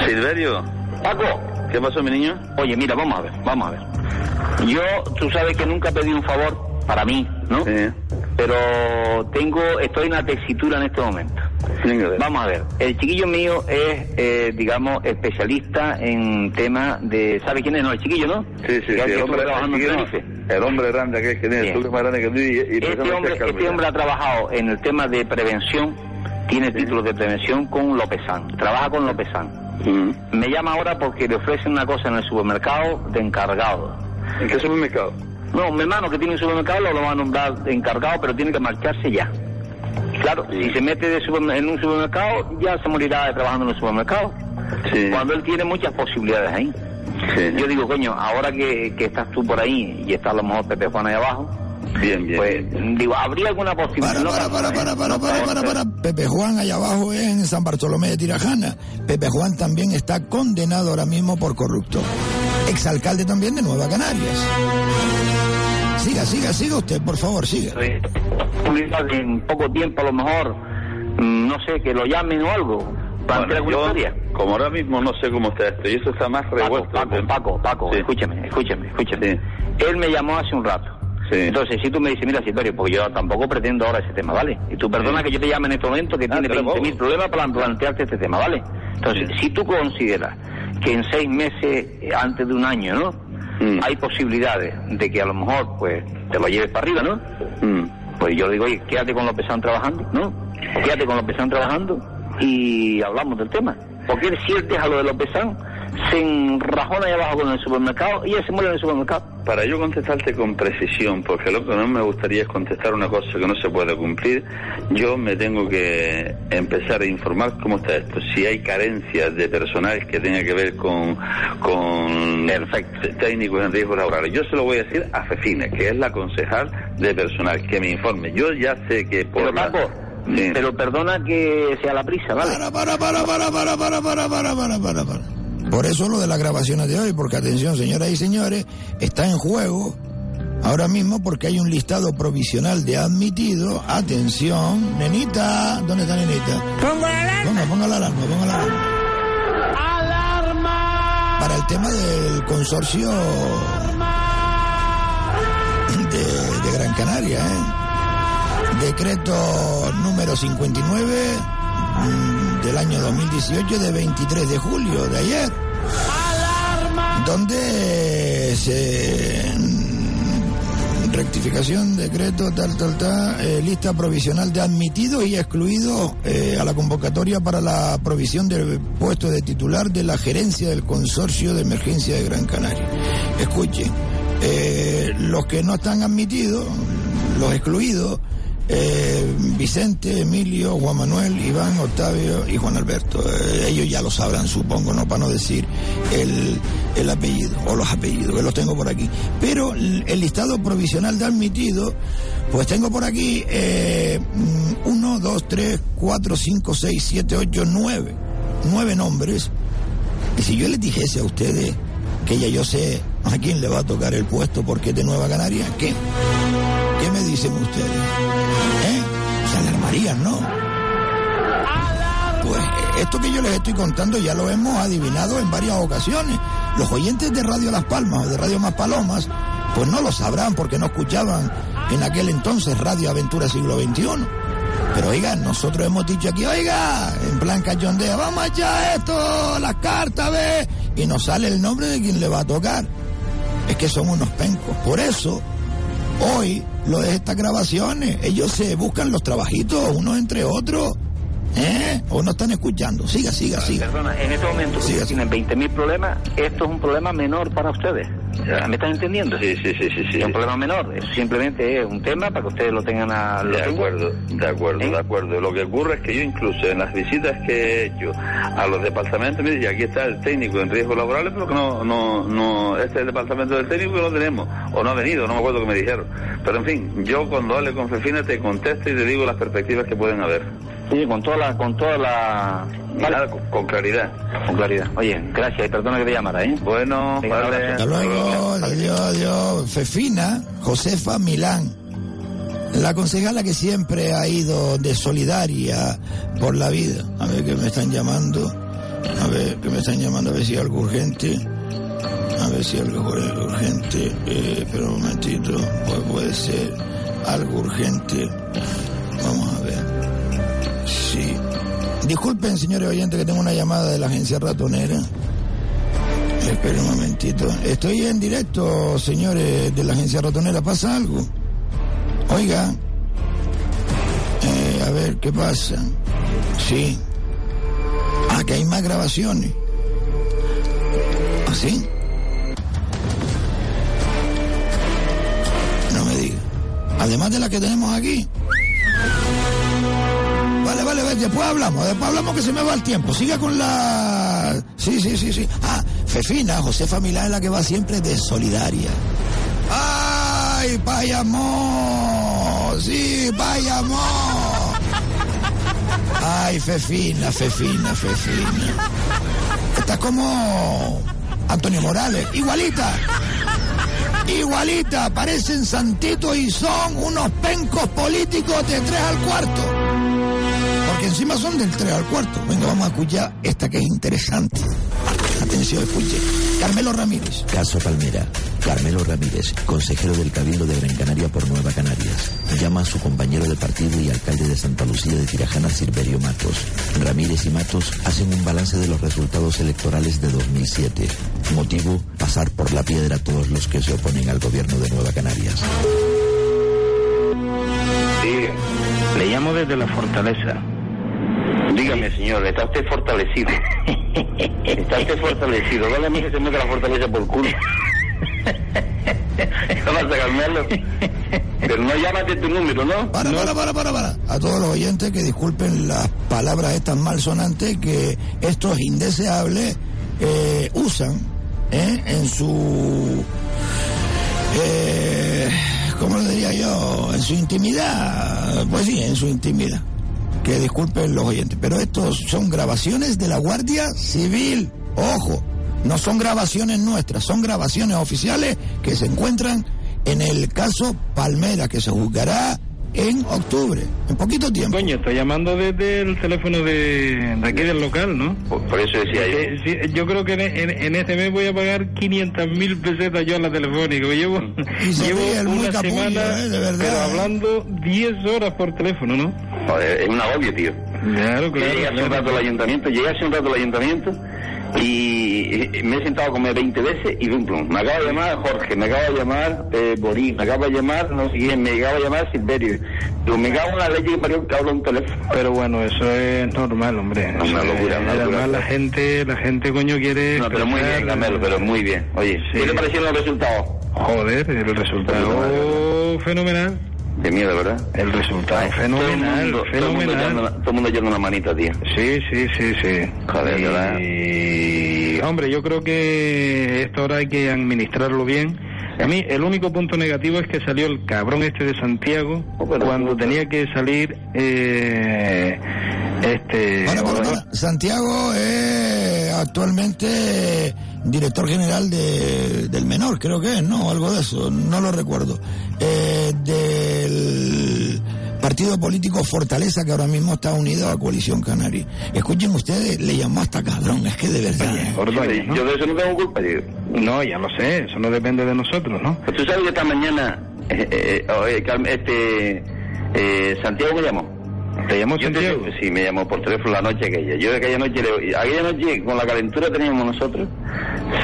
Silverio. Paco. ¿Qué pasó, mi niño? Oye, mira, vamos a ver, vamos a ver. Yo, tú sabes que nunca pedí un favor para mí, ¿no? Pero tengo, estoy en la tesitura en este momento. Vamos a ver, el chiquillo mío es, eh, digamos, especialista en temas de... ¿Sabe quién es? No, el chiquillo, ¿no? Sí, sí, Que sí, el hombre, el, el hombre grande que tú que es más grande que tú y, y Este hombre, es este hombre ha trabajado en el tema de prevención, tiene títulos de prevención con Lopezán, trabaja con Lopezán. Me llama ahora porque le ofrecen una cosa en el supermercado de encargado. ¿En qué supermercado? No, mi hermano que tiene un supermercado lo, lo va a nombrar encargado, pero tiene que marcharse ya. Claro, si se mete de en un supermercado, ya se morirá trabajando en un supermercado. Cuando él tiene muchas posibilidades ahí. Yo digo, coño, ahora que, que estás tú por ahí y está a lo mejor Pepe Juan ahí abajo, bien, bien, pues digo, ¿habría alguna posibilidad? Para, para, para, para, para, para, para, para. Pepe Juan allá abajo es en San Bartolomé de Tirajana. Pepe Juan también está condenado ahora mismo por corrupto. Exalcalde también de Nueva Canarias. Siga, siga, siga usted, por favor, siga. en poco tiempo a lo mejor, mm, no sé, que lo llamen o algo, para Bueno, alguna yo, historia. como ahora mismo no sé cómo está esto, y eso está más revuelto. Paco, Paco, Paco, Sí. escúchame, escúchame, escúchame. Él me llamó hace un rato. Entonces, si tú me dices, mira, Silverio, porque yo tampoco pretendo ahora ese tema, ¿vale? Y tú perdona que yo te llame en este momento que tiene te lo 20.000 problemas para plantearte este tema, ¿vale? Entonces, si tú consideras que en seis meses, eh, antes de un año, ¿no? Hay posibilidades de que a lo mejor, pues, te lo lleves para arriba, ¿no? Pues yo digo, oye, quédate con López San trabajando, ¿no? Quédate con López San trabajando y hablamos del tema. Porque él él deja lo de López San, se enrajona ahí abajo con el supermercado y él se muere en el supermercado. Para yo contestarte con precisión, porque lo que no me gustaría es contestar una cosa que no se puede cumplir, yo me tengo que empezar a informar cómo está esto. Si hay carencias de personal que tenga que ver con, con técnicos en riesgos laborales. Yo se lo voy a decir a Fefina, que es la concejal de personal, que me informe. Yo ya sé que por Pero, la- Paco, Sí. pero perdona que sea la prisa, ¿vale? Para, para, para, para, para, para, para, para, para, para. Por eso lo de las grabaciones de hoy, porque atención, señoras y señores, está en juego ahora mismo porque hay un listado provisional de admitido. Atención, nenita, ¿dónde está nenita? Pongo la alarma. Ponga, ponga la alarma, ponga la alarma. ¡Alarma! Para el tema del consorcio de, de Gran Canaria, ¿eh? Decreto número 59 mm, del año 2018 de 23 de julio de ayer. Donde se mm, rectificación, decreto, tal, tal, tal, eh, lista provisional de admitidos y excluidos eh, a la convocatoria para la provisión del puesto de titular de la gerencia del consorcio de emergencia de Gran Canaria. Escuchen, eh, los que no están admitidos, los excluidos, eh, Vicente, Emilio, Juan Manuel, Iván, Octavio y Juan Alberto. Eh, ellos ya lo sabrán, supongo, no para no decir el, el apellido o los apellidos, que los tengo por aquí. Pero el listado provisional de admitido, pues tengo por aquí eh, mm, uno, dos, tres, cuatro, cinco, seis, siete, ocho, nueve. Nueve nombres. Y si yo les dijese a ustedes que ya yo sé a quién le va a tocar el puesto porque es de Nueva Canaria, ¿qué? ¿Qué me dicen ustedes? ¿No? Pues esto que yo les estoy contando ya lo hemos adivinado en varias ocasiones. Los oyentes de Radio Las Palmas o de Radio Más Palomas, pues no lo sabrán porque no escuchaban en aquel entonces Radio Aventura Siglo XXI. Pero oiga, nosotros hemos dicho aquí, oiga, en plan cachondeo, vamos a echar esto, las cartas, ve, y nos sale el nombre de quien le va a tocar. Es que son unos pencos. Por eso, hoy, lo de estas grabaciones, ellos se buscan los trabajitos unos entre otros. ¿Eh? ¿O no están escuchando? Siga, siga, siga. Perdona, en este momento ustedes tienen 20.000 problemas, esto es un problema menor para ustedes. ¿Me están entendiendo? Sí, sí, sí, sí. Es un problema menor. Es simplemente es un tema para que ustedes lo tengan a... Lo De tengan. acuerdo, de acuerdo, ¿Eh? de acuerdo. Lo que ocurre es que yo incluso en las visitas que he hecho a los departamentos, me dicen, aquí está el técnico en riesgos laborales, pero que no, no, no, este es el departamento del técnico que no tenemos, o no ha venido, no me acuerdo qué me dijeron. Pero en fin, yo cuando hable con Fefina te contesto y te digo las perspectivas que pueden haber. Sí, con toda la... Con toda la... Nada, con, con claridad. Con claridad. Oye, gracias y perdona que te llamara, ¿eh? Bueno, vale. Hasta luego, adiós, adiós. Fefina, Josefa Milán. La concejala que siempre ha ido de solidaria por la vida. A ver que me están llamando. A ver que me están llamando, a ver si hay algo urgente. A ver si hay algo urgente. Eh, pero un momentito, pues puede ser algo urgente. Sí. Disculpen, señores oyentes, que tengo una llamada de la agencia ratonera. Esperen un momentito. Estoy en directo, señores de la agencia ratonera. ¿Pasa algo? Oiga. Eh, a ver, ¿qué pasa? Sí. Ah, que hay más grabaciones. ¿Ah, sí? No me diga. Además de la que tenemos aquí. Después hablamos, después hablamos que se me va el tiempo. Siga con la... Sí, sí, sí, sí. Ah, Fefina, Josefa Milán es la que va siempre de solidaria. ¡Ay, payamó! Sí, payamó. Ay, Fefina, Fefina, Fefina. Estás como Antonio Morales, igualita. Igualita, parecen santitos y son unos pencos políticos de tres al cuarto. Encima son del 3 al cuarto. Venga, vamos a escuchar esta que es interesante. Atención, escuche. Carmelo Ramírez. Caso Palmera. Carmelo Ramírez, consejero del Cabildo de Gran Canaria por Nueva Canarias, llama a su compañero de partido y alcalde de Santa Lucía de Tirajana, Silverio Matos. Ramírez y Matos hacen un balance de los resultados electorales de 2007. Motivo, pasar por la piedra a todos los que se oponen al gobierno de Nueva Canarias. Sí, le llamo desde la fortaleza. Dígame, señor, está usted fortalecido. Está usted fortalecido. Dale a mí que se mete la fortaleza por culo. ¿Qué pasa, Carmelo? Pero no llamas de tu número, ¿no? Para, para, para, para, para. A todos los oyentes que disculpen las palabras estas malsonantes que estos indeseables eh, usan ¿eh? en su... Eh, ¿Cómo lo diría yo? En su intimidad. Pues sí, en su intimidad. Que disculpen los oyentes. Pero estos son grabaciones de la Guardia Civil. Ojo, no son grabaciones nuestras, son grabaciones oficiales que se encuentran en el caso Palmera, que se juzgará en octubre, en poquito tiempo. Coño, estoy llamando desde el teléfono de, de aquí del local, ¿no? Por, eso decía yo. Eh, sí, yo creo que en, en- en este mes voy a pagar 500 mil pesetas yo a la telefónica. Llevo, llevo ríe una capullo, semana, eh, de verdad. pero hablando 10 horas por teléfono, ¿no? Joder, es un agobio, tío. Claro, Yo llegué hace un rato al ayuntamiento, llegué hace un rato al ayuntamiento y me he sentado a comer 20 veces y dum plum. Me acaba de llamar Jorge, me acaba de llamar eh, Boris, me acaba de llamar, no sé quién, me acaba de llamar Silverio. Digo, me cago en la leche que parió que habla un teléfono. Pero bueno, eso es normal, hombre. No, una locura, una locura. Además, la gente, la gente, coño, quiere... No, pero muy bien, Carmelo, pero muy bien. Oye, ¿qué Sí. te parecieron los resultados? Joder, el resultado fenomenal. De miedo, ¿verdad? El resultado fenomenal, Todo el mundo, fenomenal. todo el mundo echando una manita, tío. Sí, sí, sí, sí. Joder, y, ¿verdad? hombre, yo creo que esto ahora hay que administrarlo bien. A mí el único punto negativo es que salió el cabrón este de Santiago cuando tenía que salir eh, este... Para, para. Santiago es actualmente director general de, del menor, creo que es, ¿no? Algo de eso, no lo recuerdo. Eh, del partido político Fortaleza, que ahora mismo está unido a Coalición Canaria. Escuchen ustedes, le llamó hasta cabrón, es que de verdad. ¿eh? Ordóñez, ¿no? Yo de eso no tengo culpa, tío. No, ya lo sé, eso no depende de nosotros, ¿no? Tú sabes que esta mañana, eh, eh, eh, este, eh, Santiago me llamó. ¿Te llamó Yo te- Santiago? sí, me llamó por teléfono la noche aquella. Yo de aquella noche, le, aquella noche con la calentura que teníamos nosotros,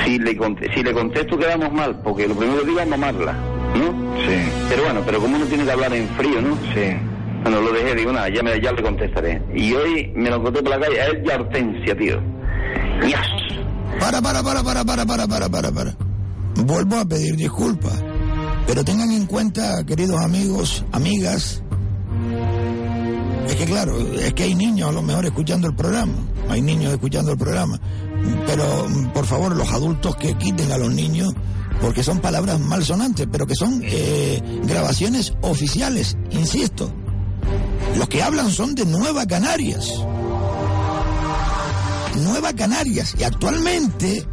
si le, si le contesto quedamos mal, porque lo primero que digo es mamarla, ¿no? Sí. Pero bueno, pero como uno tiene que hablar en frío, ¿no? Sí. Bueno, lo dejé, digo, nada, ya, me, ya le contestaré. Y hoy me lo encontré por la calle, es de Hortensia, tío. ¡Ñas! Para, para, para, para, para, para, para, para, para. Vuelvo a pedir disculpas. Pero tengan en cuenta, queridos amigos, amigas, es que claro, es que hay niños a lo mejor escuchando el programa. Hay niños escuchando el programa. Pero, por favor, los adultos que quiten a los niños, porque son palabras malsonantes, pero que son eh, grabaciones oficiales, insisto. Los que hablan son de Nueva Canarias. Nueva Canarias. Y actualmente,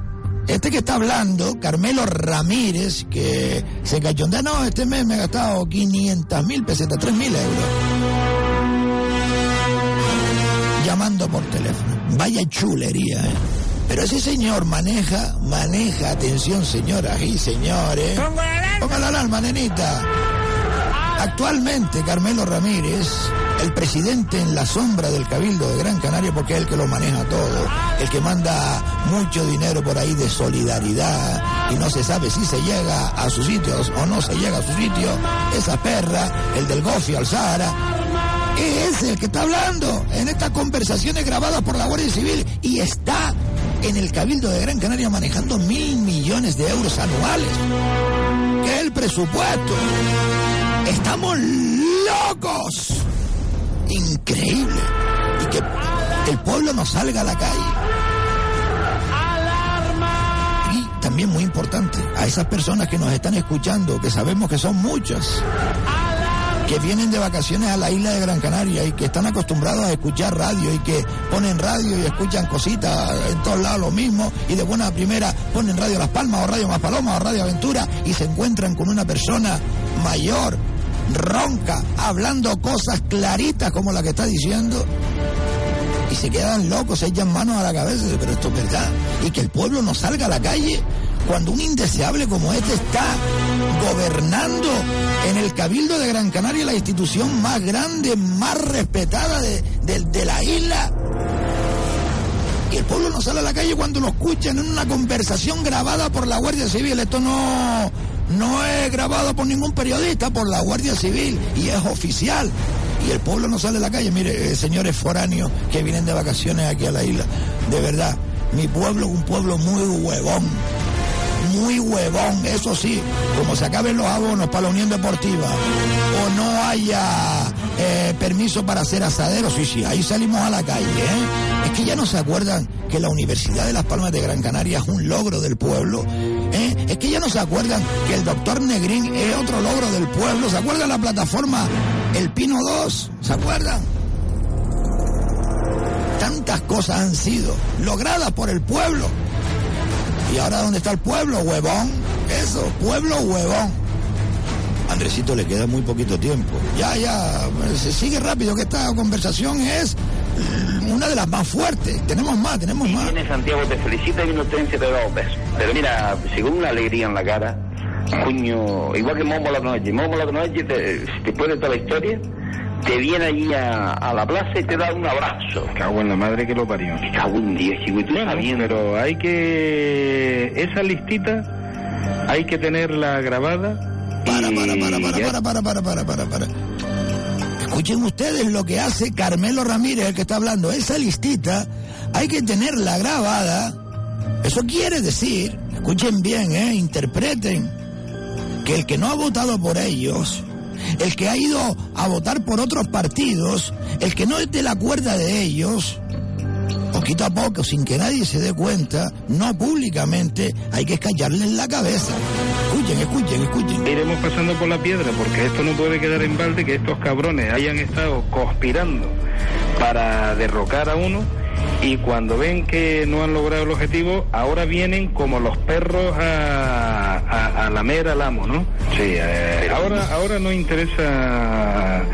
este que está hablando, Carmelo Ramírez, que se cachondea, no, este mes me he gastado 500 mil pesetas, 3 mil euros. Llamando por teléfono. Vaya chulería, ¿eh? Pero ese señor maneja, maneja, atención señoras y señores. Ponga la alarma, nenita. Actualmente Carmelo Ramírez, el presidente en la sombra del Cabildo de Gran Canaria, porque es el que lo maneja todo, el que manda mucho dinero por ahí de solidaridad y no se sabe si se llega a sus sitios o no se llega a su sitio, esa perra, el del Gofi al Sahara, es el que está hablando en estas conversaciones grabadas por la Guardia Civil y está en el Cabildo de Gran Canaria manejando mil millones de euros anuales, que es el presupuesto. Estamos locos. Increíble. Y que el pueblo no salga a la calle. Y también muy importante, a esas personas que nos están escuchando, que sabemos que son muchas, que vienen de vacaciones a la isla de Gran Canaria y que están acostumbrados a escuchar radio y que ponen radio y escuchan cositas en todos lados lo mismo y de buena primera ponen radio Las Palmas o radio Más Paloma o radio Aventura y se encuentran con una persona mayor, ronca, hablando cosas claritas como la que está diciendo y se quedan locos, se echan manos a la cabeza, pero esto es verdad. Y que el pueblo no salga a la calle cuando un indeseable como este está gobernando en el Cabildo de Gran Canaria, la institución más grande, más respetada de, de- la isla. Y el pueblo no sale a la calle cuando lo escuchan en una conversación grabada por la Guardia Civil. Esto no, no es grabado por ningún periodista, por la Guardia Civil y es oficial. Y el pueblo no sale a la calle. Mire, eh, señores foráneos que vienen de vacaciones aquí a la isla, de verdad, mi pueblo es un pueblo muy huevón. Muy huevón, eso sí, como se acaben los abonos para la Unión Deportiva o no haya eh, permiso para hacer asaderos, sí, sí, ahí salimos a la calle, ¿eh? Es que ya no se acuerdan que la Universidad de Las Palmas de Gran Canaria es un logro del pueblo, ¿eh? Es que ya no se acuerdan que el doctor Negrín es otro logro del pueblo, ¿se acuerdan la plataforma El Pino 2? ¿Se acuerdan? Tantas cosas han sido logradas por el pueblo. ¿Y ahora dónde está el pueblo, huevón? Eso, pueblo huevón. Andresito le queda muy poquito tiempo. Ya, ya, se sigue rápido que esta conversación es una de las más fuertes. Tenemos más, tenemos más. Viene Santiago, te felicita y Inocencia te da un beso. Pero mira, según una alegría en la cara, coño, igual que Momo la noche. Momo la noche, te- después de toda la historia, te viene allí a, a la plaza y te da un abrazo. Cago en la madre que lo parió. Cago en Dios, chico, y tú Bueno, sabiendo. pero hay que... Esa listita hay que tenerla grabada. Para, y para, para, para, para, para, para, para, para, para. Escuchen ustedes lo que hace Carmelo Ramírez, el que está hablando. Esa listita hay que tenerla grabada. Eso quiere decir, escuchen bien, ¿eh? interpreten, que el que no ha votado por ellos el que ha ido a votar por otros partidos, el que no es de la cuerda de ellos, poquito a poco, sin que nadie se dé cuenta, no públicamente, hay que escallarle en la cabeza. Escuchen, escuchen, escuchen. Iremos pasando por la piedra porque esto no puede quedar en balde que estos cabrones hayan estado conspirando para derrocar a uno y cuando ven que no han logrado el objetivo, ahora vienen como los perros a, a, a lamer al amo, ¿no? Sí, eh, ahora, ahora no interesa,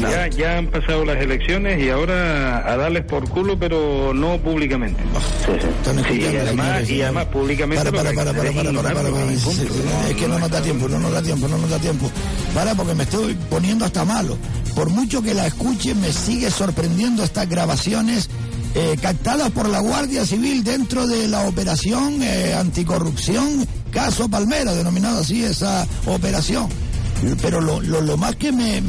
ya, ya han pasado las elecciones y ahora a darles por culo, pero no públicamente. Sí, y además, y además públicamente... Para, para, para, para, para, es para, para. Sí, Es que no nos da tiempo, no nos da tiempo, no nos da tiempo. Para, porque me estoy poniendo hasta malo. Por mucho que la escuche, me sigue sorprendiendo estas grabaciones eh, captadas por la Guardia Civil dentro de la operación eh, anticorrupción Caso Palmera, denominada así esa operación. Pero lo, lo, lo más que me,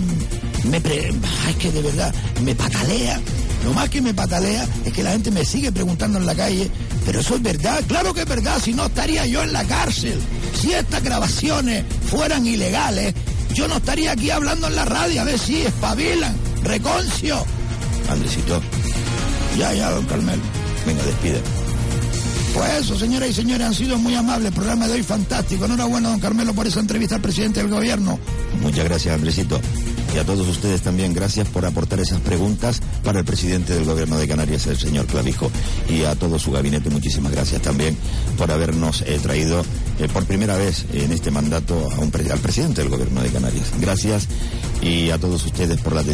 me pre- que de verdad me patalea, lo más que me patalea es que la gente me sigue preguntando en la calle, pero eso es verdad, claro que es verdad, si no estaría yo en la cárcel. Si estas grabaciones fueran ilegales, yo no estaría aquí hablando en la radio, a ver si espabilan, reconcio. Andresito, ya, ya, don Carmelo. Venga, despide. Pues eso, señoras y señores, han sido muy amables. El programa de hoy fantástico. Enhorabuena, don Carmelo, por esa entrevista al presidente del gobierno. Muchas gracias, Andresito. Y a todos ustedes también, gracias por aportar esas preguntas para el presidente del gobierno de Canarias, el señor Clavijo. Y a todo su gabinete, muchísimas gracias también por habernos eh, traído eh, por primera vez en este mandato al presidente del gobierno de Canarias. Gracias y a todos ustedes por la atención.